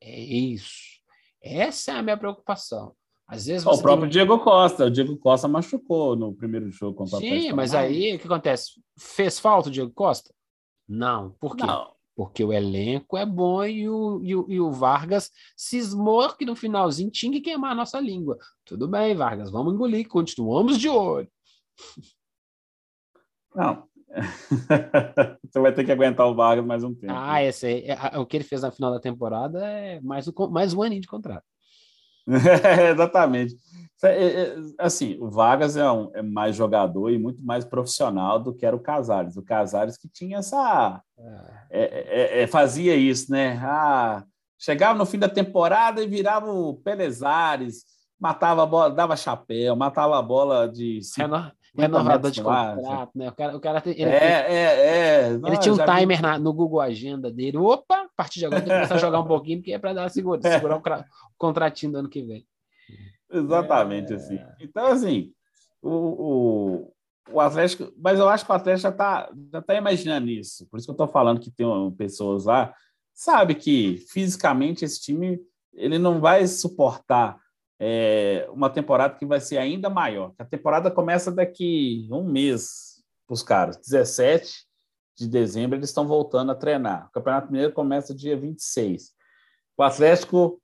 É isso. Essa é a minha preocupação. Às vezes o próprio tem... Diego Costa, o Diego Costa machucou no primeiro jogo contra Sim, o Sim, mas aí o que acontece? Fez falta o Diego Costa? Não. Por quê? Não. Porque o elenco é bom e o, e o, e o Vargas cismou que no finalzinho tinha que queimar a nossa língua. Tudo bem, Vargas, vamos engolir, continuamos de olho. Não, Você vai ter que aguentar o Vargas mais um tempo. Ah, esse aí, é, o que ele fez na final da temporada é mais um, mais um aninho de contrato. exatamente. É, é, assim, o Vargas é, um, é, mais jogador e muito mais profissional do que era o Casares. O Casares que tinha essa. É, é, fazia isso, né? Ah, chegava no fim da temporada e virava o Pelezares, matava a bola, dava chapéu, matava a bola de. Renovador de contrato, né? O cara, o cara tem, ele, é, é, é. Não, ele tinha um timer vi... na, no Google Agenda dele. Opa, a partir de agora tem que começar a jogar um pouquinho, porque é para dar segura, segurar o, o contratinho do ano que vem. Exatamente, é... assim. Então, assim, o, o, o Atlético, mas eu acho que o Atlético já está já tá imaginando isso. Por isso que eu estou falando que tem pessoas lá, sabe que fisicamente esse time ele não vai suportar é, uma temporada que vai ser ainda maior. A temporada começa daqui um mês para os caras, 17 de dezembro eles estão voltando a treinar. O Campeonato Mineiro começa dia 26. O Atlético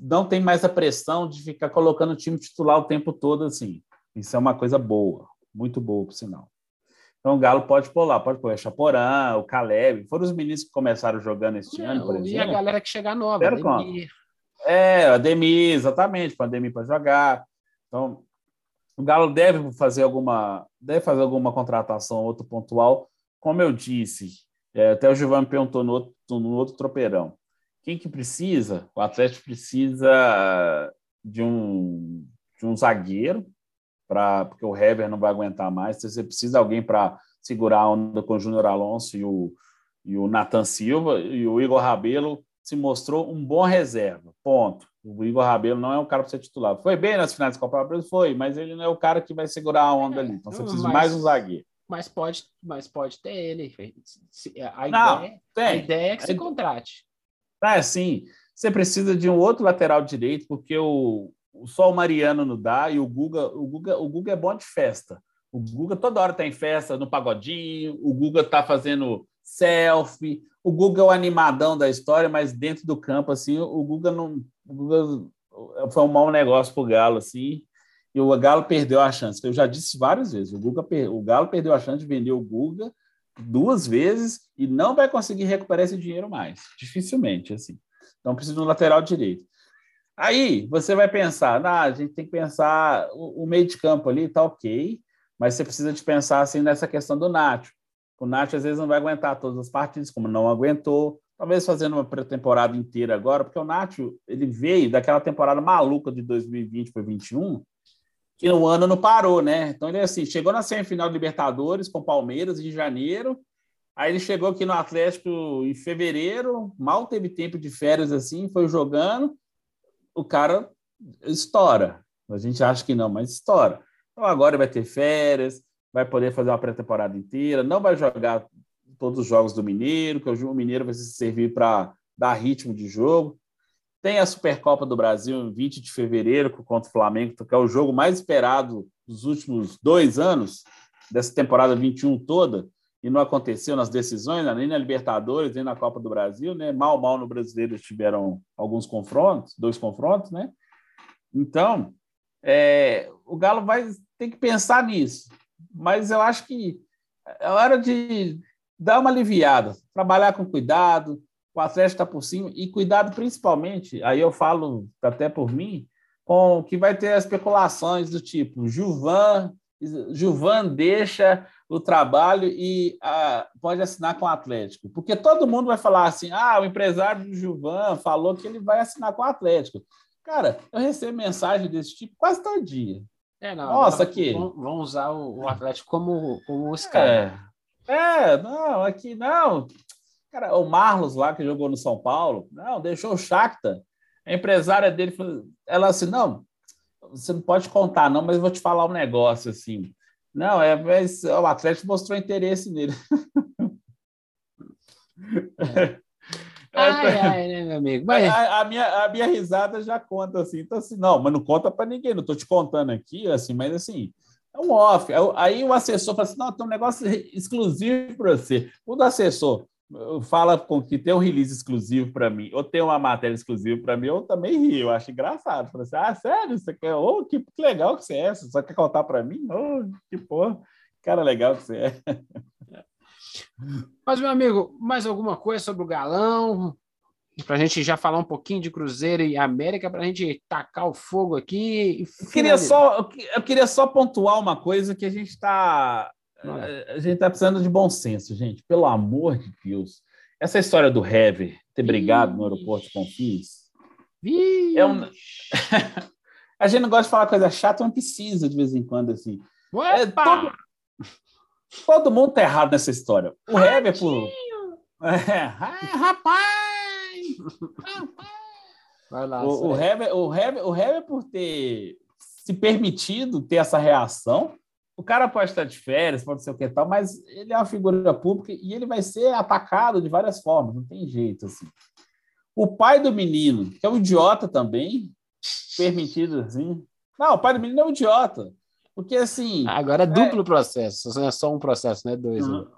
não tem mais a pressão de ficar colocando o time titular o tempo todo assim. Isso é uma coisa boa, muito boa, por sinal. Então o Galo pode pôr lá, pode pôr o Chaporã, o Caleb. Foram os meninos que começaram jogando este ano, por exemplo. E a galera que chegar nova. É, a Demi, exatamente, para a Demi para jogar. Então, o Galo deve fazer alguma, deve fazer alguma contratação, outro pontual. Como eu disse, é, até o Giovanni perguntou no outro, no outro tropeirão. Quem que precisa? O Atlético precisa de um, de um zagueiro, pra, porque o Hever não vai aguentar mais. Você precisa de alguém para segurar a onda com o Júnior Alonso e o, e o Nathan Silva, e o Igor Rabelo se mostrou um bom reserva. Ponto. O Igor Rabelo não é um cara para ser titular. Foi bem nas finais da Copa do Brasil? Foi, mas ele não é o cara que vai segurar a onda ali. Então você precisa mas, de mais um zagueiro. Mas pode, mas pode ter ele. A, não, ideia, a ideia é que se contrate. É, sim. Você precisa de um outro lateral direito, porque o, só o Mariano não dá e o Guga, o Guga, o Guga é bom de festa. O Guga toda hora tem festa no pagodinho, o Guga tá fazendo selfie, o Guga é o animadão da história, mas dentro do campo, assim, o Guga não. O Guga foi um mau negócio para o Galo, assim, e o Galo perdeu a chance. Eu já disse várias vezes: o, Guga, o Galo perdeu a chance de vender o Guga duas vezes e não vai conseguir recuperar esse dinheiro mais. Dificilmente, assim. Então precisa de um lateral direito. Aí você vai pensar, ah, a gente tem que pensar o, o meio de campo ali, tá ok, mas você precisa de pensar assim nessa questão do Nacho. O Nath às vezes não vai aguentar todas as partidas, como não aguentou. Talvez fazendo uma pré-temporada inteira agora, porque o Nath ele veio daquela temporada maluca de 2020 para 2021, que no ano não parou, né? Então ele assim, chegou na semifinal de Libertadores com Palmeiras em janeiro. Aí ele chegou aqui no Atlético em fevereiro, mal teve tempo de férias assim, foi jogando. O cara estoura. A gente acha que não, mas estoura. Então agora vai ter férias, vai poder fazer uma pré-temporada inteira, não vai jogar todos os jogos do Mineiro, que o Mineiro vai servir para dar ritmo de jogo. Tem a Supercopa do Brasil em 20 de fevereiro contra o Flamengo, que é o jogo mais esperado dos últimos dois anos, dessa temporada 21 toda, e não aconteceu nas decisões, né? nem na Libertadores, nem na Copa do Brasil, né? Mal, mal no Brasileiro tiveram alguns confrontos, dois confrontos, né? Então, é, o Galo vai ter que pensar nisso mas eu acho que é hora de dar uma aliviada, trabalhar com cuidado, o Atlético está por cima, e cuidado principalmente, aí eu falo até por mim, com que vai ter especulações do tipo, Juvan, Juvan deixa o trabalho e ah, pode assinar com o Atlético. Porque todo mundo vai falar assim: ah, o empresário do Juvan falou que ele vai assinar com o Atlético. Cara, eu recebo mensagem desse tipo quase todo dia. É, não, Nossa, aqui. Vão, usar o, o, Atlético como, como os caras. É, é, não, aqui não. Cara, o Marlos lá que jogou no São Paulo, não, deixou o Shakhtar. A empresária dele, ela assim, não, você não pode contar não, mas eu vou te falar um negócio assim. Não, é, mas o Atlético mostrou interesse nele. É. Ai, ai, né, meu amigo? Mas... A, a, minha, a minha risada já conta assim, então assim, não, mas não conta para ninguém, não estou te contando aqui, assim, mas assim, é um off. Aí o assessor fala assim: não, tem um negócio exclusivo para você. Quando o assessor fala com que tem um release exclusivo para mim, ou tem uma matéria exclusiva para mim, eu também rio, eu acho engraçado. Falo assim: ah, sério? Você quer? Oh, que legal que você é, você só quer contar para mim? Oh, que porra, cara legal que você é. Mas, meu amigo, mais alguma coisa sobre o galão? Para a gente já falar um pouquinho de Cruzeiro e América, para a gente tacar o fogo aqui. Eu queria, só, eu queria só pontuar uma coisa que a gente está. A gente está precisando de bom senso, gente. Pelo amor de Deus. Essa história do Hever ter brigado no aeroporto de Confins. É um... a gente não gosta de falar coisa chata, mas precisa de vez em quando, assim. É, todo, todo, mundo tá errado nessa história. O Hever, por. É, rapaz! Vai lá, o, o, Hever, o, Hever, o Hever, por ter se permitido ter essa reação, o cara pode estar de férias, pode ser o que tal, mas ele é uma figura pública e ele vai ser atacado de várias formas, não tem jeito assim. O pai do menino, que é um idiota também, permitido assim. Não, o pai do menino é um idiota. Porque assim. Agora é duplo é... processo, não é só um processo, não é dois. Não, né?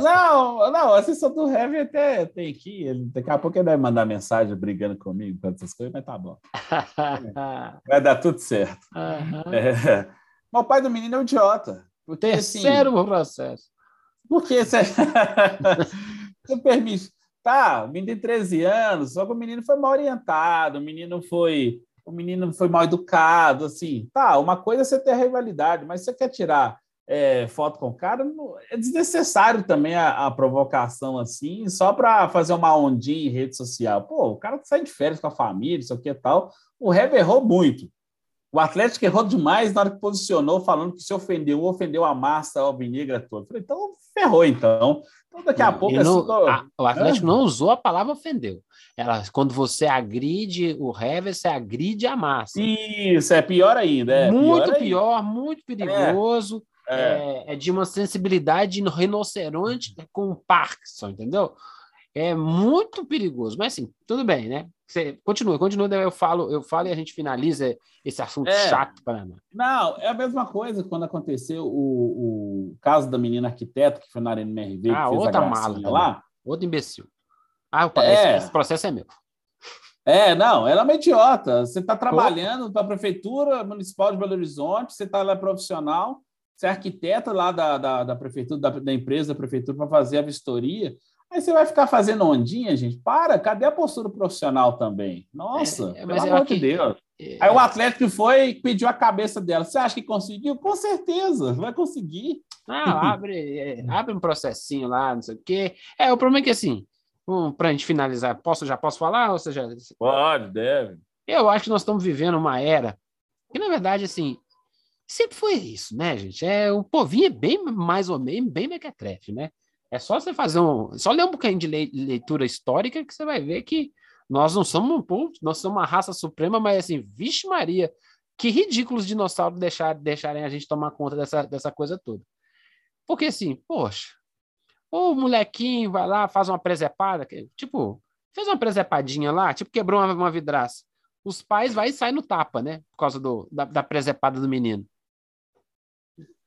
não, não, a sessão do Heavy até tem aqui. Ele, daqui a pouco ele vai mandar mensagem brigando comigo com essas coisas, mas tá bom. vai dar tudo certo. Uhum. É. Mas o pai do menino é um idiota. Porque, Terceiro assim, processo. Porque você, você permite. Tá, o menino tem 13 anos, só que o menino foi mal orientado, o menino foi o menino foi mal educado, assim, tá, uma coisa é você ter rivalidade, mas você quer tirar é, foto com o cara, é desnecessário também a, a provocação assim, só para fazer uma ondinha em rede social. Pô, o cara sai de férias com a família, isso aqui e tal. O Hever errou muito. O Atlético errou demais na hora que posicionou, falando que se ofendeu, ofendeu a massa alvinegra toda. Falei, então ferrou, então. Então, daqui a pouco. Não, assim, tô... a, o Atlético é. não usou a palavra ofendeu. Ela, quando você agride o Hever, você agride a massa. Isso, é pior ainda. É muito pior, pior muito é. perigoso. É. É. é. de uma sensibilidade rinoceronte com Parkinson, entendeu? É muito perigoso. Mas assim, tudo bem, né? Você continua, continua, eu falo, eu falo e a gente finaliza esse assunto é, chato para mim. Não, é a mesma coisa quando aconteceu o, o caso da menina arquiteta que foi na Arena MRV, ah, que fez outra a mala lá. Outro imbecil. Ah, é. esse, processo é meu. É, não, ela é uma idiota. Você está trabalhando para a Prefeitura Municipal de Belo Horizonte, você está lá profissional, você é arquiteta lá da, da, da prefeitura, da, da empresa da prefeitura para fazer a vistoria. Aí você vai ficar fazendo ondinha, gente? Para, cadê a postura profissional também? Nossa, é, pelo amor de Deus. É... Aí o Atlético foi e pediu a cabeça dela. Você acha que conseguiu? Com certeza, vai conseguir. Não, abre, é, abre um processinho lá, não sei o quê. É, o problema é que assim, um, para a gente finalizar, posso, já posso falar? Ou seja, Pode, deve. Eu acho que nós estamos vivendo uma era que, na verdade, assim, sempre foi isso, né, gente? É, o povinho é bem mais ou menos, bem mequetrefe, né? É só você fazer um. Só ler um bocadinho de leitura histórica que você vai ver que nós não somos um povo, nós somos uma raça suprema, mas assim, vixe Maria, que ridículos dinossauros deixar, deixarem a gente tomar conta dessa, dessa coisa toda. Porque assim, poxa, o molequinho vai lá, faz uma presepada, tipo, fez uma presepadinha lá, tipo, quebrou uma, uma vidraça. Os pais vai e saem no tapa, né? Por causa do, da, da presepada do menino.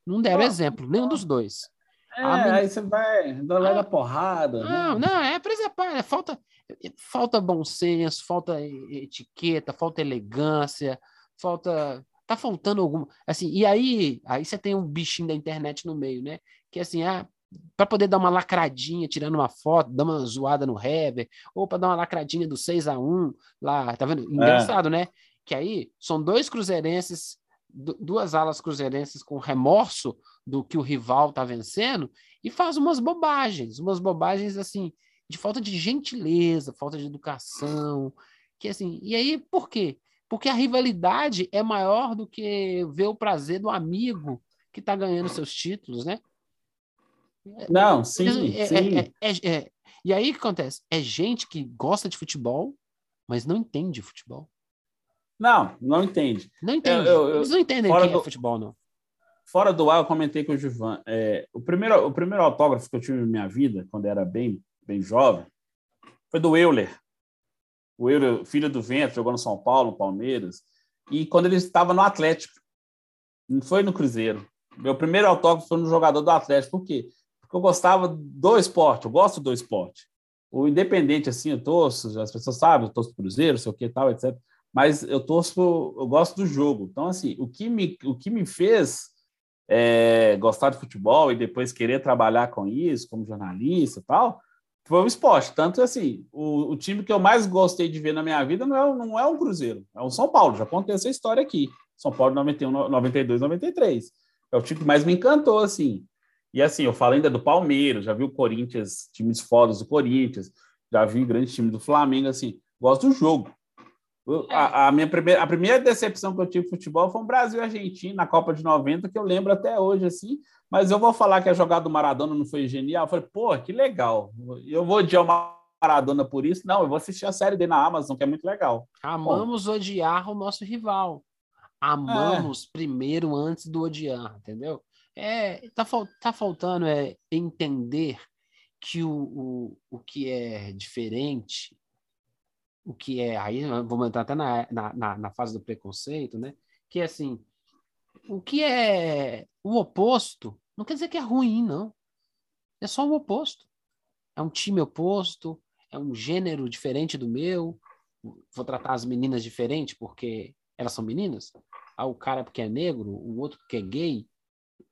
Não deram exemplo, nenhum dos dois. É, aí você vai, ah, dar porrada. Né? Não, né? não, é preservar, é falta, falta bom senso, falta etiqueta, falta elegância, falta. Tá faltando alguma. Assim, e aí, aí você tem um bichinho da internet no meio, né? Que assim, ah, para poder dar uma lacradinha, tirando uma foto, dar uma zoada no Heber, ou para dar uma lacradinha do 6 a 1 lá, tá vendo? Engraçado, é. né? Que aí são dois cruzeirenses duas alas cruzeirenses com remorso do que o rival está vencendo e faz umas bobagens, umas bobagens assim, de falta de gentileza, falta de educação, que assim, e aí por quê? Porque a rivalidade é maior do que ver o prazer do amigo que está ganhando seus títulos, né? Não, sim, é, sim. É, é, é, e aí o que acontece? É gente que gosta de futebol, mas não entende futebol. Não, não entende. Não entende. Eu, eu, Eles não entendem o que do, é futebol, não. Fora do ar, eu comentei com o Gilvan. É, o, primeiro, o primeiro autógrafo que eu tive na minha vida, quando era bem, bem jovem, foi do Euler. O Euler, filho do vento, jogou no São Paulo, Palmeiras. E quando ele estava no Atlético, não foi no Cruzeiro. Meu primeiro autógrafo foi no jogador do Atlético. Por quê? Porque eu gostava do esporte, eu gosto do esporte. O independente, assim, eu torço, as pessoas sabem, eu torço Cruzeiro, sei o que tal, etc mas eu torço, eu gosto do jogo. Então, assim, o que me, o que me fez é, gostar de futebol e depois querer trabalhar com isso, como jornalista e tal, foi o esporte. Tanto assim, o, o, time que eu mais gostei de ver na minha vida não é, não é um Cruzeiro, é o São Paulo. Já contei essa história aqui. São Paulo 91, 92, 93. É o time que mais me encantou, assim. E assim, eu falo ainda do Palmeiras, já vi o Corinthians, times fodas do Corinthians, já vi grande time do Flamengo, assim. Gosto do jogo A, a, minha primeira, a primeira decepção que eu tive futebol foi o Brasil e Argentina na Copa de 90, que eu lembro até hoje, assim. Mas eu vou falar que a jogada do Maradona não foi genial. Eu falei, pô, que legal. Eu vou odiar o Maradona por isso. Não, eu vou assistir a série dele na Amazon, que é muito legal. Amamos odiar o nosso rival. Amamos é. primeiro antes do odiar, entendeu? É, tá, tá faltando é entender que o, o, o que é diferente o que é, aí vamos entrar até na, na, na fase do preconceito, né? Que é assim, o que é o oposto não quer dizer que é ruim, não. É só o oposto. É um time oposto, é um gênero diferente do meu. Vou tratar as meninas diferente porque elas são meninas. Ah, o cara porque é negro, o outro porque é gay.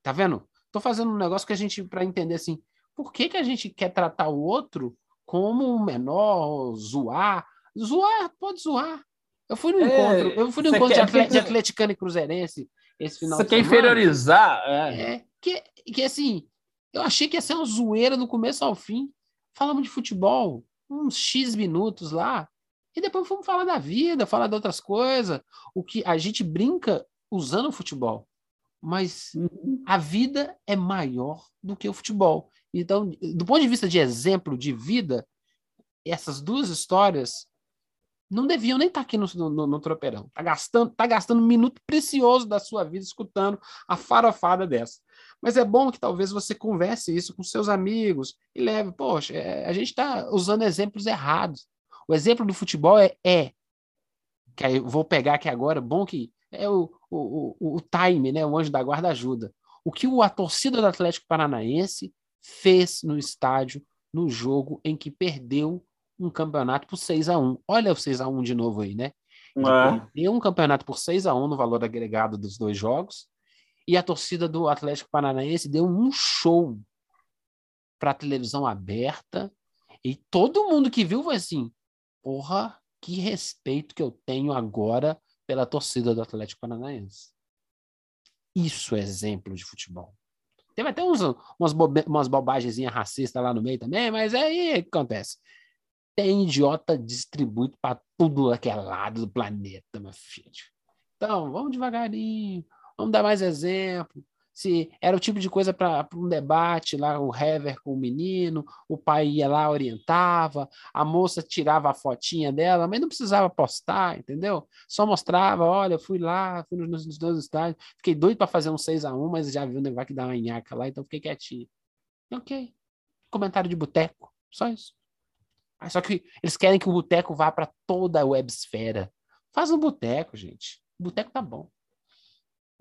Tá vendo? Tô fazendo um negócio que a gente para entender assim, por que que a gente quer tratar o outro como menor, zoar, Zoar, pode zoar. Eu fui no é, encontro, eu fui no encontro quer, de, atle, de atleticano e cruzeirense esse final Você quer semana. inferiorizar? É. é. que, que assim, eu achei que ia ser uma zoeira do começo ao fim. Falamos de futebol, uns X minutos lá, e depois fomos falar da vida, falar de outras coisas. O que a gente brinca usando o futebol, mas uhum. a vida é maior do que o futebol. Então, do ponto de vista de exemplo de vida, essas duas histórias não deviam nem estar tá aqui no, no, no tropeirão. Tá gastando, tá gastando um minuto precioso da sua vida escutando a farofada dessa. Mas é bom que talvez você converse isso com seus amigos e leve, poxa, é, a gente está usando exemplos errados. O exemplo do futebol é, é que aí eu vou pegar aqui agora, bom que é o, o, o, o time, né? O anjo da guarda ajuda. O que a torcida do Atlético Paranaense fez no estádio no jogo em que perdeu um campeonato por 6 a 1 Olha o 6 a 1 de novo aí, né? Deu um campeonato por 6 a 1 no valor agregado dos dois jogos. E a torcida do Atlético Paranaense deu um show para televisão aberta. E todo mundo que viu foi assim: porra, que respeito que eu tenho agora pela torcida do Atlético Paranaense. Isso é exemplo de futebol. Teve até uns, umas, bobe, umas bobagens racistas lá no meio também, mas aí acontece? Tem idiota distribuído para tudo aquele lado do planeta, meu filho. Então, vamos devagarinho, vamos dar mais exemplo. Se era o tipo de coisa para um debate lá, o Hever com o menino, o pai ia lá, orientava, a moça tirava a fotinha dela, mas não precisava postar, entendeu? Só mostrava, olha, fui lá, fui nos, nos dois estádios, fiquei doido para fazer um 6 a 1 mas já viu o negócio que dá uma nhaca lá, então fiquei quietinho. Ok. Comentário de boteco, só isso. Só que eles querem que o boteco vá para toda a websfera. Faz um boteco, gente. O boteco tá bom.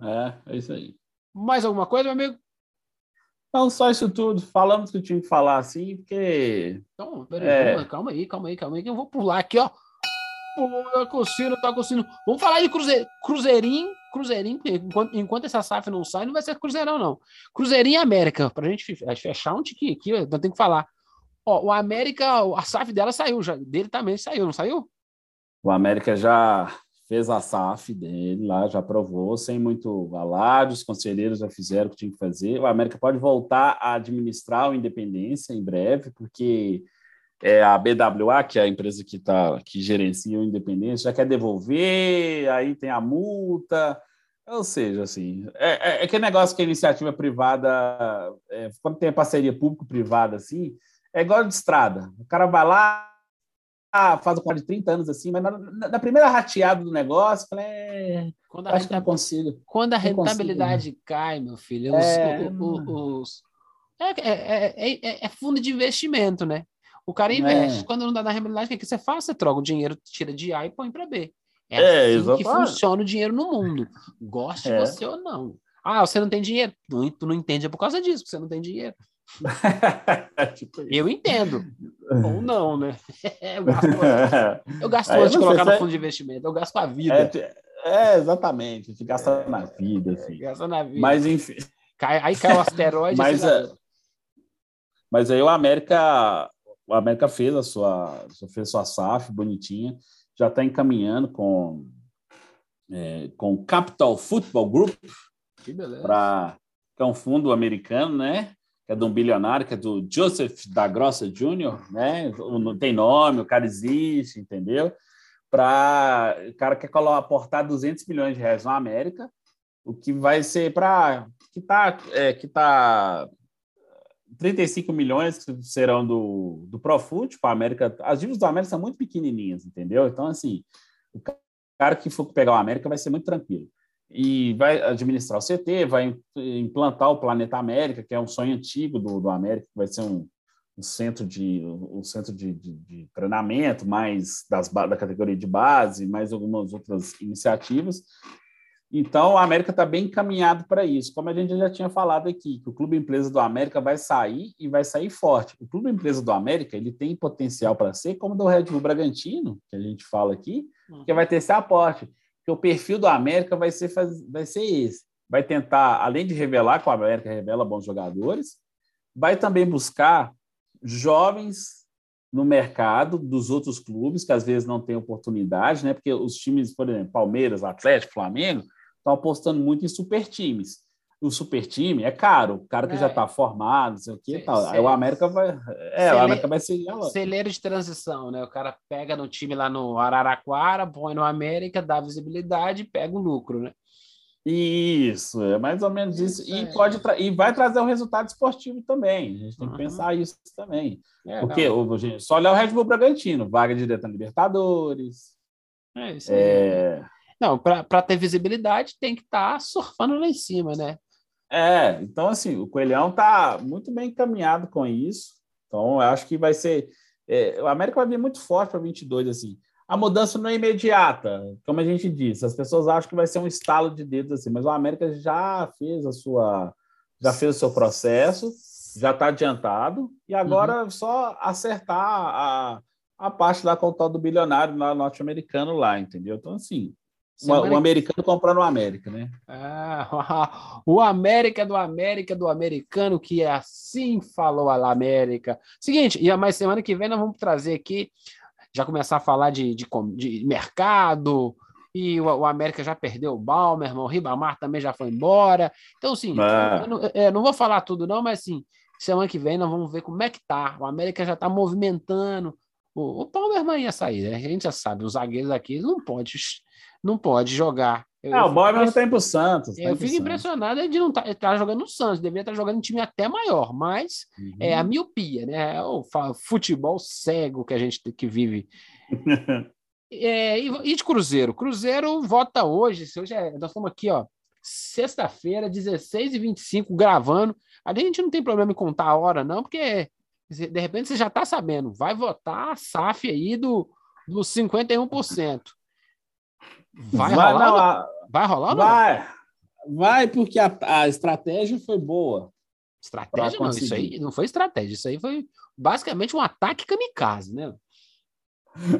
É, é isso aí. Mais alguma coisa, meu amigo? Não, só isso tudo. Falamos que eu tinha que falar assim, porque. Então, peraí, é... calma aí, calma aí, calma aí, que eu vou pular aqui, ó. Pô, coçando, tá coçando. Vamos falar de cruze... Cruzeirinho, Cruzeirinho, enquanto, enquanto essa SAF não sai, não vai ser Cruzeirão, não. Cruzeirinho América, pra gente fechar um tiquinho aqui, eu tenho que falar. Ó, o América, a SAF dela saiu, já, dele também saiu, não saiu? O América já fez a SAF dele lá, já aprovou, sem muito alarde, os conselheiros já fizeram o que tinha que fazer. O América pode voltar a administrar o Independência em breve, porque é, a BWA, que é a empresa que, tá, que gerencia o Independência, já quer devolver, aí tem a multa. Ou seja, assim, é, é, é aquele negócio que a iniciativa privada, é, quando tem parceria público-privada, assim, é igual de estrada. O cara vai lá, faz o quadro de 30 anos assim, mas na, na primeira rateada do negócio, falei, é, quando a acho que não consigo. Quando a rentabilidade consigo, cai, meu filho, os, é, os, os é, é, é, fundo de investimento, né? O cara investe. Quando não dá na rentabilidade, o que você faz? Você troca o dinheiro, tira de A e põe para B. É, é assim que funciona o dinheiro no mundo. Goste você ou não. Ah, você não tem dinheiro? Tu não entende é por causa disso, que você não tem dinheiro. tipo eu entendo. Ou não, né? eu gasto, eu gasto antes de colocar no fundo de investimento, eu gasto a vida. É, é exatamente, você gasta é, na vida. Assim. Gasta na vida. Mas enfim. Cai, aí cai o asteroide. mas, é, mas aí o América, o América fez a sua, fez a sua SAF bonitinha, já está encaminhando com, é, com o Capital Football Group, para que é um fundo americano, né? Que é de um bilionário, que é do Joseph da Grossa Jr., né? Não tem nome, o cara existe, entendeu? para o cara quer aportar 200 milhões de reais na América, o que vai ser para que está é, que tá 35 milhões que serão do, do Profut para a América. As dívidas do América são muito pequenininhas, entendeu? Então, assim, o cara que for pegar o América vai ser muito tranquilo. E vai administrar o CT, vai implantar o Planeta América, que é um sonho antigo do, do América, que vai ser um, um centro de um centro de, de, de, treinamento, mais das, da categoria de base, mais algumas outras iniciativas. Então, o América está bem encaminhado para isso. Como a gente já tinha falado aqui, que o Clube Empresa do América vai sair e vai sair forte. O Clube Empresa do América ele tem potencial para ser como o do Red Bull Bragantino, que a gente fala aqui, que vai ter esse aporte. Que o perfil do América vai ser, vai ser esse. Vai tentar, além de revelar que o América revela bons jogadores, vai também buscar jovens no mercado dos outros clubes, que às vezes não têm oportunidade, né? Porque os times, por exemplo, Palmeiras, Atlético, Flamengo, estão apostando muito em super times. O super time é caro, o cara que é. já está formado, não sei o que tal. Aí o América vai. É, o América vai ser. Celeiro de transição, né? O cara pega no time lá no Araraquara, põe no América, dá visibilidade e pega o lucro, né? Isso, é mais ou menos isso. isso. E, é. pode e vai trazer um resultado esportivo também. A gente tem que uhum. pensar isso também. É, Porque o, gente, só olhar o Red Bull Bragantino, vaga direta na Libertadores. É isso aí. É... Não, para ter visibilidade tem que estar tá surfando lá em cima, né? É, então assim, o Coelhão está muito bem encaminhado com isso. Então, eu acho que vai ser. É, o América vai vir muito forte para 22, assim. A mudança não é imediata, como a gente disse. As pessoas acham que vai ser um estalo de dedos assim, mas o América já fez a sua, já fez o seu processo, já está adiantado e agora uhum. só acertar a, a parte lá com o tal do bilionário norte-americano lá, entendeu? Então assim, Semana... O americano comprando o América, né? Ah, o América do América do americano, que assim falou a América. Seguinte, e mais semana que vem nós vamos trazer aqui, já começar a falar de, de, de mercado, e o, o, América já perdeu o Balmer, o Ribamar também já foi embora. Então, assim, ah. eu, não, eu não vou falar tudo, não, mas assim, semana que vem nós vamos ver como é que tá. O América já está movimentando. O, o Palmer ia sair, né? A gente já sabe, os zagueiros aqui não pode não pode jogar. Eu, ah, o Boy está indo para o Santos. Tá eu fico impressionado de não estar tá, tá jogando no Santos, deveria estar tá jogando em time até maior, mas uhum. é a miopia, né? É o futebol cego que a gente que vive. é, e, de Cruzeiro? Cruzeiro vota hoje, hoje é, nós estamos aqui, ó, sexta-feira, 16 e 25 gravando. Ali a gente não tem problema em contar a hora, não, porque de repente você já está sabendo, vai votar a SAF aí do, dos 51%. Vai, vai rolar? Não, a... Vai rolar? Vai. Vai, porque a, a estratégia foi boa. Estratégia não, isso aí não foi estratégia, isso aí foi basicamente um ataque kamikaze, né?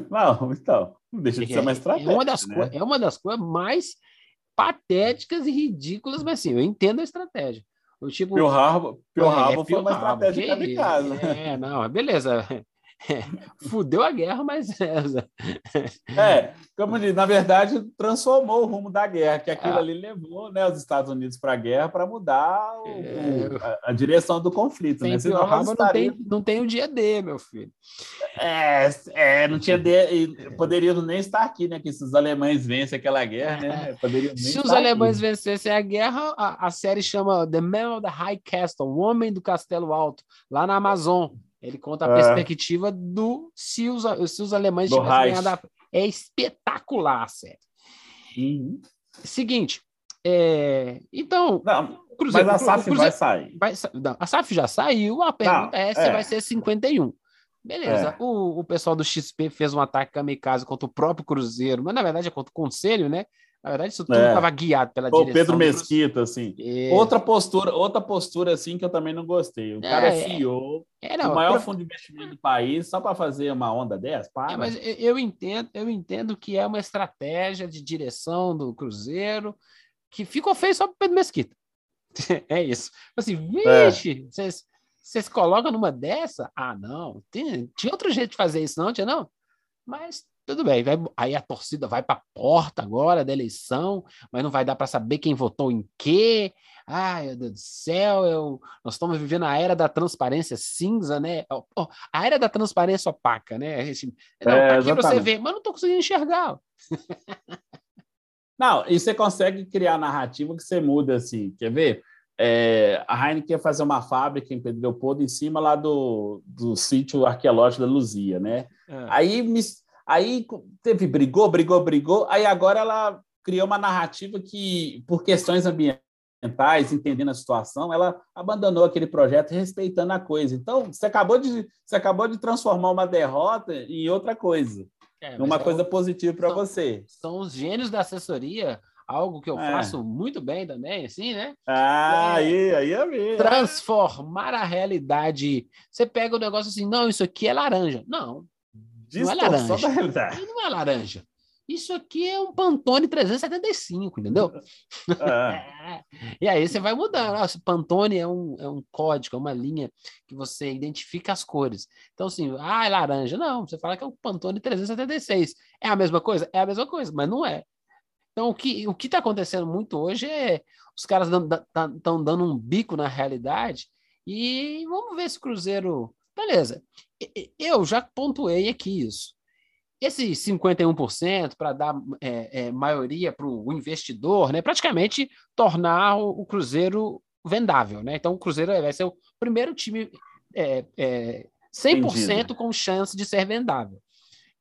Não, então, não deixa de ser uma estratégia. É uma das, né? é uma das coisas mais patéticas e ridículas, mas sim, eu entendo a estratégia. O tipo, Pio Rabo, Pio é, Rabo foi uma estratégia kamikaze. É, não, beleza. fudeu a guerra, mas é, como diz, na verdade, transformou o rumo da guerra, que aquilo ah. ali levou né, os Estados Unidos para a guerra para mudar o, é... a, a, direção do conflito. Né? Senão, não, estaria... tem, não tem o dia D, meu filho. É, é não tinha D, poderiam nem estar aqui, né? Que se os alemães vencem aquela guerra, né? Poderiam se os alemães aqui. vencessem a guerra, a, a série chama The Man of the High Castle, o Homem do Castelo Alto, lá na Amazon. Ele conta a é. perspectiva do se os, se os alemães do tivessem ganhado. A... É espetacular a série. Uhum. Seguinte, é... então. Não, Cruzeiro, mas a SAF Cruzeiro, vai sair. Vai, não, a SAF já saiu, a pergunta não, é se é. vai ser 51. Beleza, é. o, o pessoal do XP fez um ataque kamikaze contra o próprio Cruzeiro, mas na verdade é contra o Conselho, né? Na verdade, isso tudo estava é. guiado pela o direção. Pedro Mesquita, assim. É. Outra postura, outra postura assim que eu também não gostei. O é, cara é CEO, é, não, o maior fundo de investimento do país, só para fazer uma onda dessa, para. É, mas eu entendo, eu entendo que é uma estratégia de direção do Cruzeiro que ficou feio só para Pedro Mesquita. é isso. Assim, vixe, vocês, vocês colocam numa dessa? Ah, não. Tem, tinha outro jeito de fazer isso, não? Tinha não? Mas tudo bem, vai, aí a torcida vai para a porta agora da eleição, mas não vai dar para saber quem votou em quê. Ai, meu Deus do céu, eu, nós estamos vivendo a era da transparência cinza, né? Oh, a era da transparência opaca, né? Não, é, tá aqui para você ver, mas não estou conseguindo enxergar. não, e você consegue criar narrativa que você muda assim, quer ver? É, a Heineken ia fazer uma fábrica em Pedro Leopoldo em cima lá do, do sítio arqueológico da Luzia, né? É. Aí me Aí teve, brigou, brigou, brigou. Aí agora ela criou uma narrativa que, por questões ambientais, entendendo a situação, ela abandonou aquele projeto respeitando a coisa. Então, você acabou de, você acabou de transformar uma derrota em outra coisa. É, uma coisa positiva para você. São os gênios da assessoria, algo que eu é. faço muito bem também, assim, né? Ah, é, aí, aí é mesmo. Transformar a realidade. Você pega o negócio assim, não, isso aqui é laranja. Não, não é laranja. Da realidade. Não é laranja. Isso aqui é um Pantone 375, entendeu? É. e aí você vai mudando. Nossa, Pantone é um, é um código, é uma linha que você identifica as cores. Então, assim, ah, é laranja. Não, você fala que é um Pantone 376. É a mesma coisa? É a mesma coisa, mas não é. Então, o que o está acontecendo muito hoje é os caras estão dando um bico na realidade e vamos ver se o Cruzeiro. Beleza, eu já pontuei aqui isso. Esse 51% para dar é, é, maioria para o investidor, né, praticamente tornar o, o, Cruzeiro vendável. Né? Então, o Cruzeiro vai ser o primeiro time é, é, 100% Entendido. com chance de ser vendável.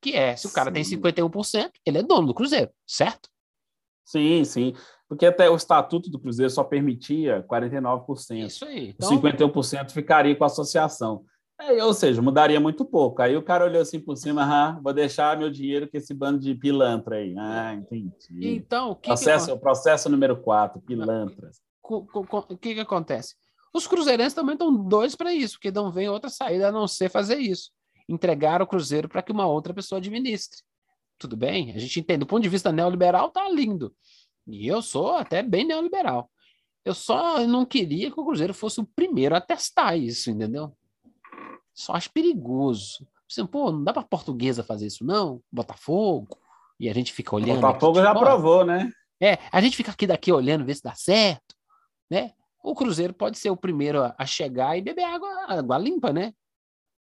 Que é, se o cara sim. tem 51%, ele é dono do Cruzeiro, certo? Sim, sim. Porque até o estatuto do Cruzeiro só permitia 49%. Isso aí. Então, 51% ficaria com a associação. É, ou seja, mudaria muito pouco. Aí o cara olhou assim por cima, ah, vou deixar meu dinheiro com esse bando de pilantra aí. Ah, entendi. Então, o que processo, que... processo número 4, pilantras. O que, que acontece? Os cruzeirenses também estão dois para isso, porque não vem outra saída a não ser fazer isso. Entregar o cruzeiro para que uma outra pessoa administre. Tudo bem? A gente entende. Do ponto de vista neoliberal, tá lindo. E eu sou até bem neoliberal. Eu só não queria que o Cruzeiro fosse o primeiro a testar isso, entendeu? Só acho perigoso. Você, pô, não dá para portuguesa fazer isso, não? Botafogo. E a gente fica olhando. Botafogo aqui, já provou, né? É, a gente fica aqui daqui olhando, ver se dá certo, né? O Cruzeiro pode ser o primeiro a chegar e beber água, água limpa, né?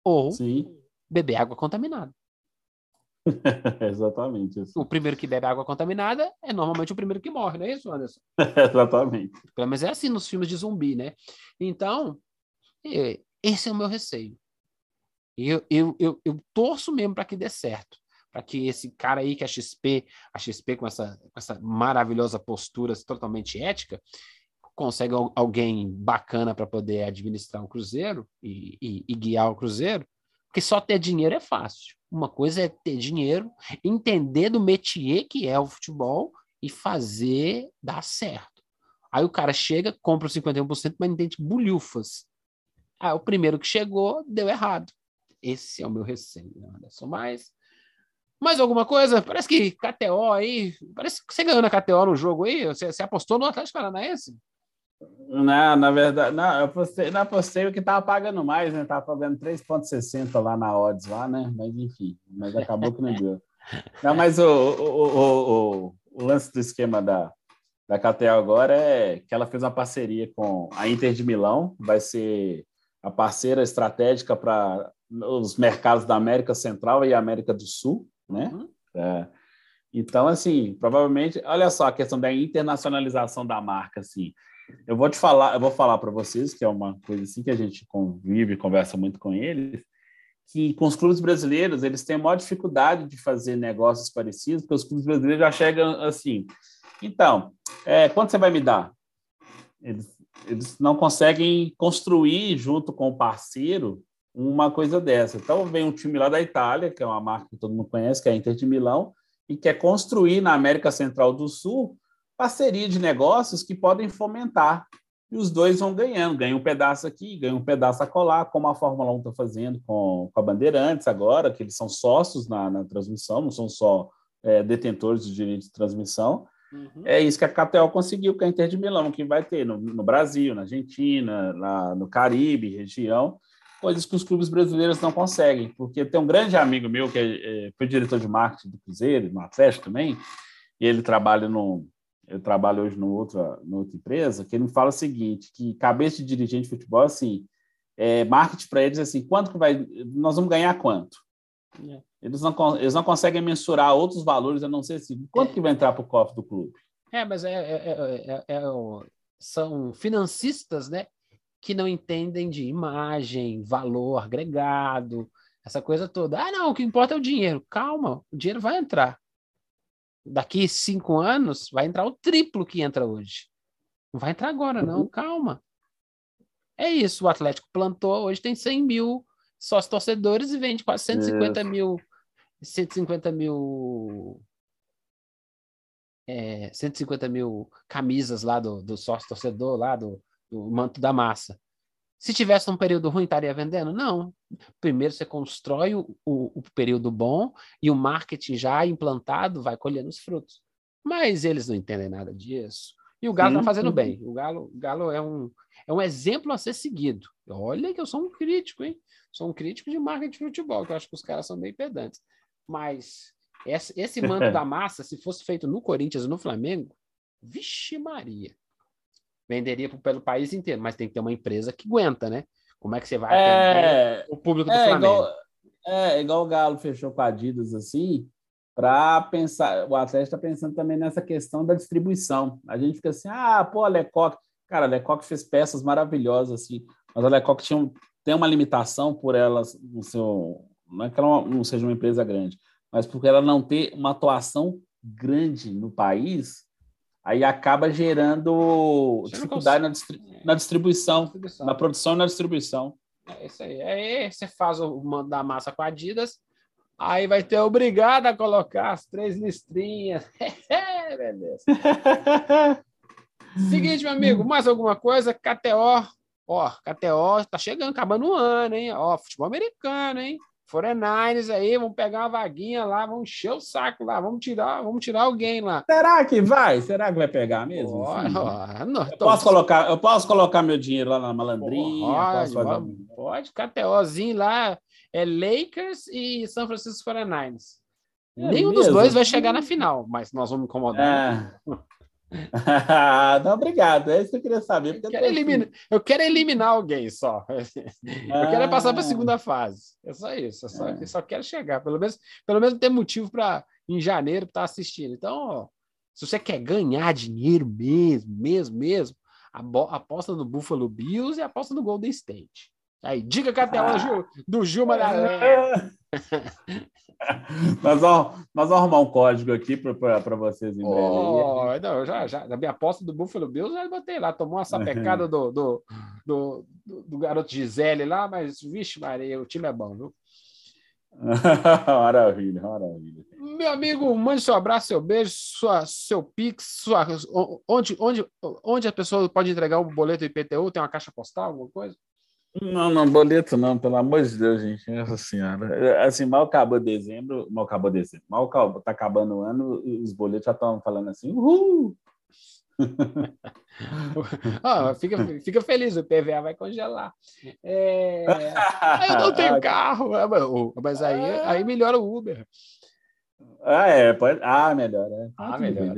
Ou Sim. beber água contaminada. Exatamente. Isso. O primeiro que bebe água contaminada é normalmente o primeiro que morre, não é isso, Anderson? Exatamente. Pelo menos é assim nos filmes de zumbi, né? Então, esse é o meu receio. Eu, eu, eu, eu torço mesmo para que dê certo. Para que esse cara aí, que é XP, a XP com essa, com essa maravilhosa postura totalmente ética, consiga alguém bacana para poder administrar o Cruzeiro e, e, e guiar o Cruzeiro, porque só ter dinheiro é fácil. Uma coisa é ter dinheiro, entender do métier que é o futebol e fazer dar certo. Aí o cara chega, compra os 51%, mas não entende bulhufas. Aí o primeiro que chegou deu errado. Esse é o meu receio, Anderson. Mas mais alguma coisa? Parece que KTO aí. Parece que você ganhou na KTO no jogo aí. Você, você apostou no Atlético Paranaense? Não, na verdade, não, eu apostei, não apostei o que estava pagando mais, né? Tava pagando 3,60 lá na odds lá, né? Mas enfim, mas acabou que não deu. Não, mas o, o, o, o, lance do esquema da, da KTO agora é que ela fez uma parceria com a Inter de Milão, vai ser a parceira estratégica para os mercados da América Central e América do Sul, né? Uhum. É. Então, assim, provavelmente, olha só a questão da internacionalização da marca, assim. Eu vou te falar, eu vou falar para vocês que é uma coisa assim que a gente convive, conversa muito com eles, que com os clubes brasileiros eles têm a maior dificuldade de fazer negócios parecidos, porque os clubes brasileiros já chegam assim. Então, é, quanto você vai me dar? Eles, eles não conseguem construir junto com o parceiro uma coisa dessa. Então, vem um time lá da Itália, que é uma marca que todo mundo conhece, que é a Inter de Milão, e quer construir na América Central do Sul parceria de negócios que podem fomentar. E os dois vão ganhando, ganha um pedaço aqui, ganha um pedaço a colar, como a Fórmula 1 está fazendo com, com a Bandeirantes agora, que eles são sócios na, na transmissão, não são só é, detentores de direitos de transmissão. Uhum. É isso que a KTO conseguiu com a Inter de Milão, que vai ter no, no Brasil, na Argentina, lá no Caribe, região coisas que os clubes brasileiros não conseguem, porque tem um grande amigo meu que é, é, foi diretor de marketing do Cruzeiro, no Atlético também, e ele trabalha no eu trabalho hoje numa outra, numa outra empresa, que ele me fala o seguinte, que cabeça de dirigente de futebol, assim, é, marketing para eles, assim, quanto que vai, nós vamos ganhar quanto? É. Eles, não, eles não conseguem mensurar outros valores, a não ser assim, quanto é. que vai entrar para o cofre do clube? É, mas é, é, é, são financistas, né, que não entendem de imagem, valor agregado, essa coisa toda. Ah, não, o que importa é o dinheiro. Calma, o dinheiro vai entrar. Daqui cinco anos vai entrar o triplo que entra hoje. Não vai entrar agora, não. Uhum. Calma. É isso. O Atlético plantou, hoje tem 100 mil sócios torcedores e vende quase 150 mil. 150 mil. É, 150 mil camisas lá do, do sócio torcedor, lá do, do manto da massa. Se tivesse um período ruim, estaria vendendo? Não. Primeiro você constrói o, o, o período bom e o marketing já implantado vai colhendo os frutos. Mas eles não entendem nada disso. E o Galo está fazendo bem. O Galo, o Galo é, um, é um exemplo a ser seguido. Olha que eu sou um crítico, hein? Sou um crítico de marketing de futebol, que eu acho que os caras são bem pedantes. Mas esse, esse manto da massa, se fosse feito no Corinthians e no Flamengo, vixe Maria venderia pelo país inteiro, mas tem que ter uma empresa que aguenta, né? Como é que você vai é, o público do é, Flamengo? Igual, é, igual o Galo fechou com a Adidas assim, para pensar, o Atlético está pensando também nessa questão da distribuição. A gente fica assim, ah, pô, a Lecoq, cara, a Lecoq fez peças maravilhosas assim, mas a Lecoq tinha um, tem uma limitação por elas no seu, não é que ela não seja uma empresa grande, mas porque ela não ter uma atuação grande no país, aí acaba gerando dificuldade na, distri na distribuição, distribuição, na produção e na distribuição. É isso aí. Aí você faz o mando da massa com a Adidas, aí vai ter obrigado a colocar as três listrinhas. Beleza. Seguinte, meu amigo, mais alguma coisa? KTO. Ó, KTO tá chegando, acabando o ano, hein? Ó, futebol americano, hein? 49ers aí, vamos pegar uma vaguinha lá, vamos encher o saco lá, vamos tirar, vamos tirar alguém lá. Será que vai? Será que vai pegar mesmo? Não, eu, posso colocar, eu posso colocar meu dinheiro lá na malandrinha? Pode, pode, pode KTOzinho lá, é Lakers e São Francisco 49ers. É Nenhum mesmo? dos dois vai chegar na final, mas nós vamos incomodar. É. não, obrigado. É isso que eu queria saber. Eu quero, eliminar, eu quero eliminar alguém só. Eu quero é passar para a segunda fase. É só isso. Eu só, é. eu só quero chegar. Pelo menos, pelo menos ter motivo para, em janeiro, estar tá assistindo. Então, ó, se você quer ganhar dinheiro mesmo, mesmo, mesmo, aposta no Buffalo Bills e aposta no Golden State. Aí, diga que até ah. do Gil Magalhães. nós, vamos, nós vamos arrumar um código aqui para vocês em breve. Oh, não, já, já, a minha aposta do Buffalo Bills já botei lá, tomou uma sapecada do, do, do, do, do garoto Gisele lá, mas, vixe, Maria, o time é bom, viu? maravilha, maravilha. Meu amigo, mande seu abraço, seu beijo, sua, seu Pix, sua, onde, onde, onde a pessoa pode entregar o boleto IPTU? Tem uma caixa postal, alguma coisa? Não, não, boleto não, pelo amor de Deus, gente. Nossa senhora. Assim, mal acabou dezembro, mal acabou dezembro, mal tá acabando o ano, os boletos já estão falando assim, uhul! oh, fica, fica feliz, o PVA vai congelar. É... eu não tenho carro, mas aí, aí melhora o Uber. Ah, é, pode... ah melhor. É. Ah, melhor.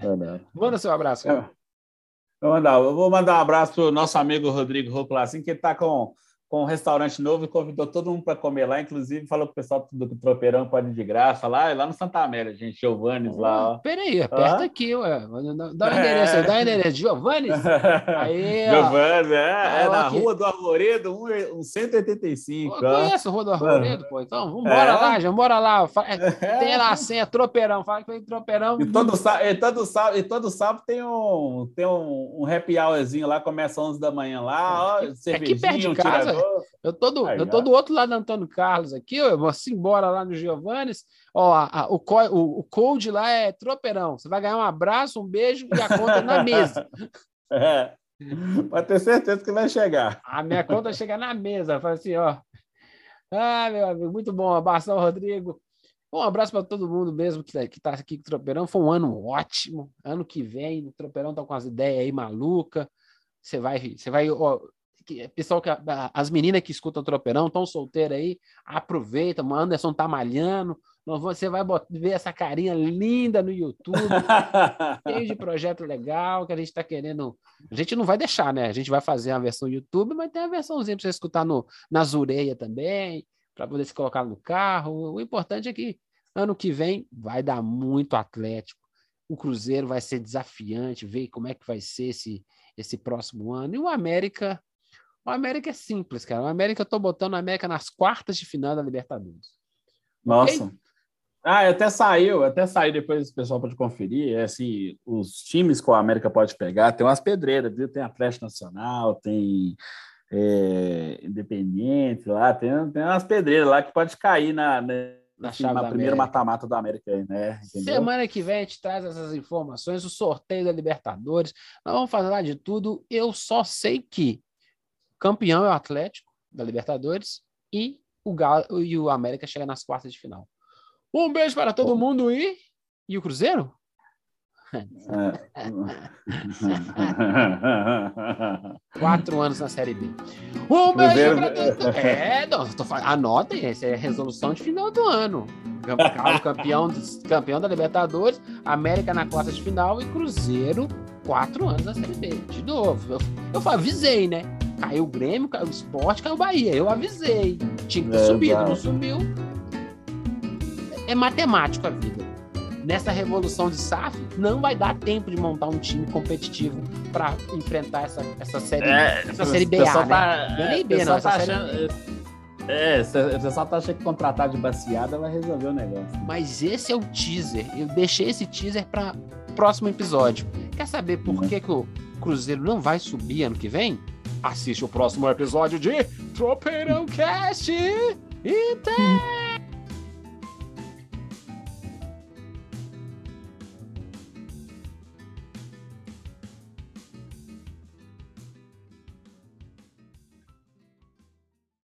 melhor. Manda seu abraço. Cara. Vou mandar, vou mandar um abraço para o nosso amigo Rodrigo Roclassin, que está com com um restaurante novo e convidou todo mundo para comer lá, inclusive falou que o pessoal do Tropeirão pode ir de graça lá, lá no Santa Amélia, gente, Giovannis lá. Ó. Peraí, aperta ah? aqui, ué. Dá o endereço aí, dá o endereço. Giovannis? Aí, Giovannis, é, é na aqui. Rua do Arvoredo, um, um 185. Eu conheço a Rua do Arvoredo, pô. Então, vamos embora é? lá, já bora lá. É, tem lá a senha, Tropeirão, fala que vem Tropeirão. E todo, e todo, sábado, e todo sábado tem um, tem um, um happy hourzinho lá, começa às 11 da manhã lá, ó, cervejinha, aqui perto de casa. Eu tô do, eu tô do outro lado do Antônio Carlos aqui, eu vou assim embora lá no Giovannis. Ó, a, a, o, o, o code lá é tropeirão. Você vai ganhar um abraço, um beijo e a conta na mesa. É. Pode ter certeza que vai chegar. A minha conta vai chegar na mesa. Fala assim, ó. Ah, meu amigo, muito bom. Abração, Rodrigo. Um abraço para todo mundo mesmo que está aqui com o Tropeirão. Foi um ano ótimo. Ano que vem, o Tropeirão tá com as ideias aí maluca. Você vai, você vai, ó, que, pessoal que as meninas que escutam o Tropeirão estão solteiras aí, aproveita, o Anderson tá malhando, você vai ver essa carinha linda no YouTube, cheio de projeto legal que a gente está querendo. A gente não vai deixar, né? A gente vai fazer a versão YouTube, mas tem a versãozinha para você escutar no, na Zureia também, para poder se colocar no carro. O importante é que ano que vem vai dar muito Atlético. O Cruzeiro vai ser desafiante, ver como é que vai ser esse, esse próximo ano. E o América, o América é simples, cara. O América eu tô botando o América nas quartas de final da Libertadores. Nossa. Okay? Ah, até saiu, até saiu depois o pessoal pode conferir. É assim, os times que o América pode pegar, tem umas pedreiras, viu? Tem Atlético Nacional, tem é, Independente lá, tem, tem umas pedreiras lá que pode cair na, na, na, assim, na primeira mata-mata do América aí, né? Entendeu? Semana que vem a gente traz essas informações, o sorteio da Libertadores. Nós vamos falar de tudo. Eu só sei que campeão é o Atlético da Libertadores e o Galo e o América chega nas quartas de final. Um beijo para todo mundo e. E o Cruzeiro? Quatro anos na Série B. Um beijo para todo mundo. É, não, tô falando, anotem, essa é a resolução de final do ano. Campeão, campeão da Libertadores, América na quarta de final e Cruzeiro, quatro anos na Série B. De novo, eu, eu avisei, né? Caiu o Grêmio, caiu o Sport, caiu o Bahia. Eu avisei. Tinha que ter é, subido, não subiu é matemático a vida. Nessa revolução de SAF, não vai dar tempo de montar um time competitivo para enfrentar essa, essa série, é, essa série BA, né? Tá, não é, B, não, tá achando, É, você só tá achando que contratar de baseada vai resolver o negócio. Mas esse é o teaser. Eu deixei esse teaser para próximo episódio. Quer saber por uhum. que, que o Cruzeiro não vai subir ano que vem? Assiste o próximo episódio de Tropeirão Cast. E até!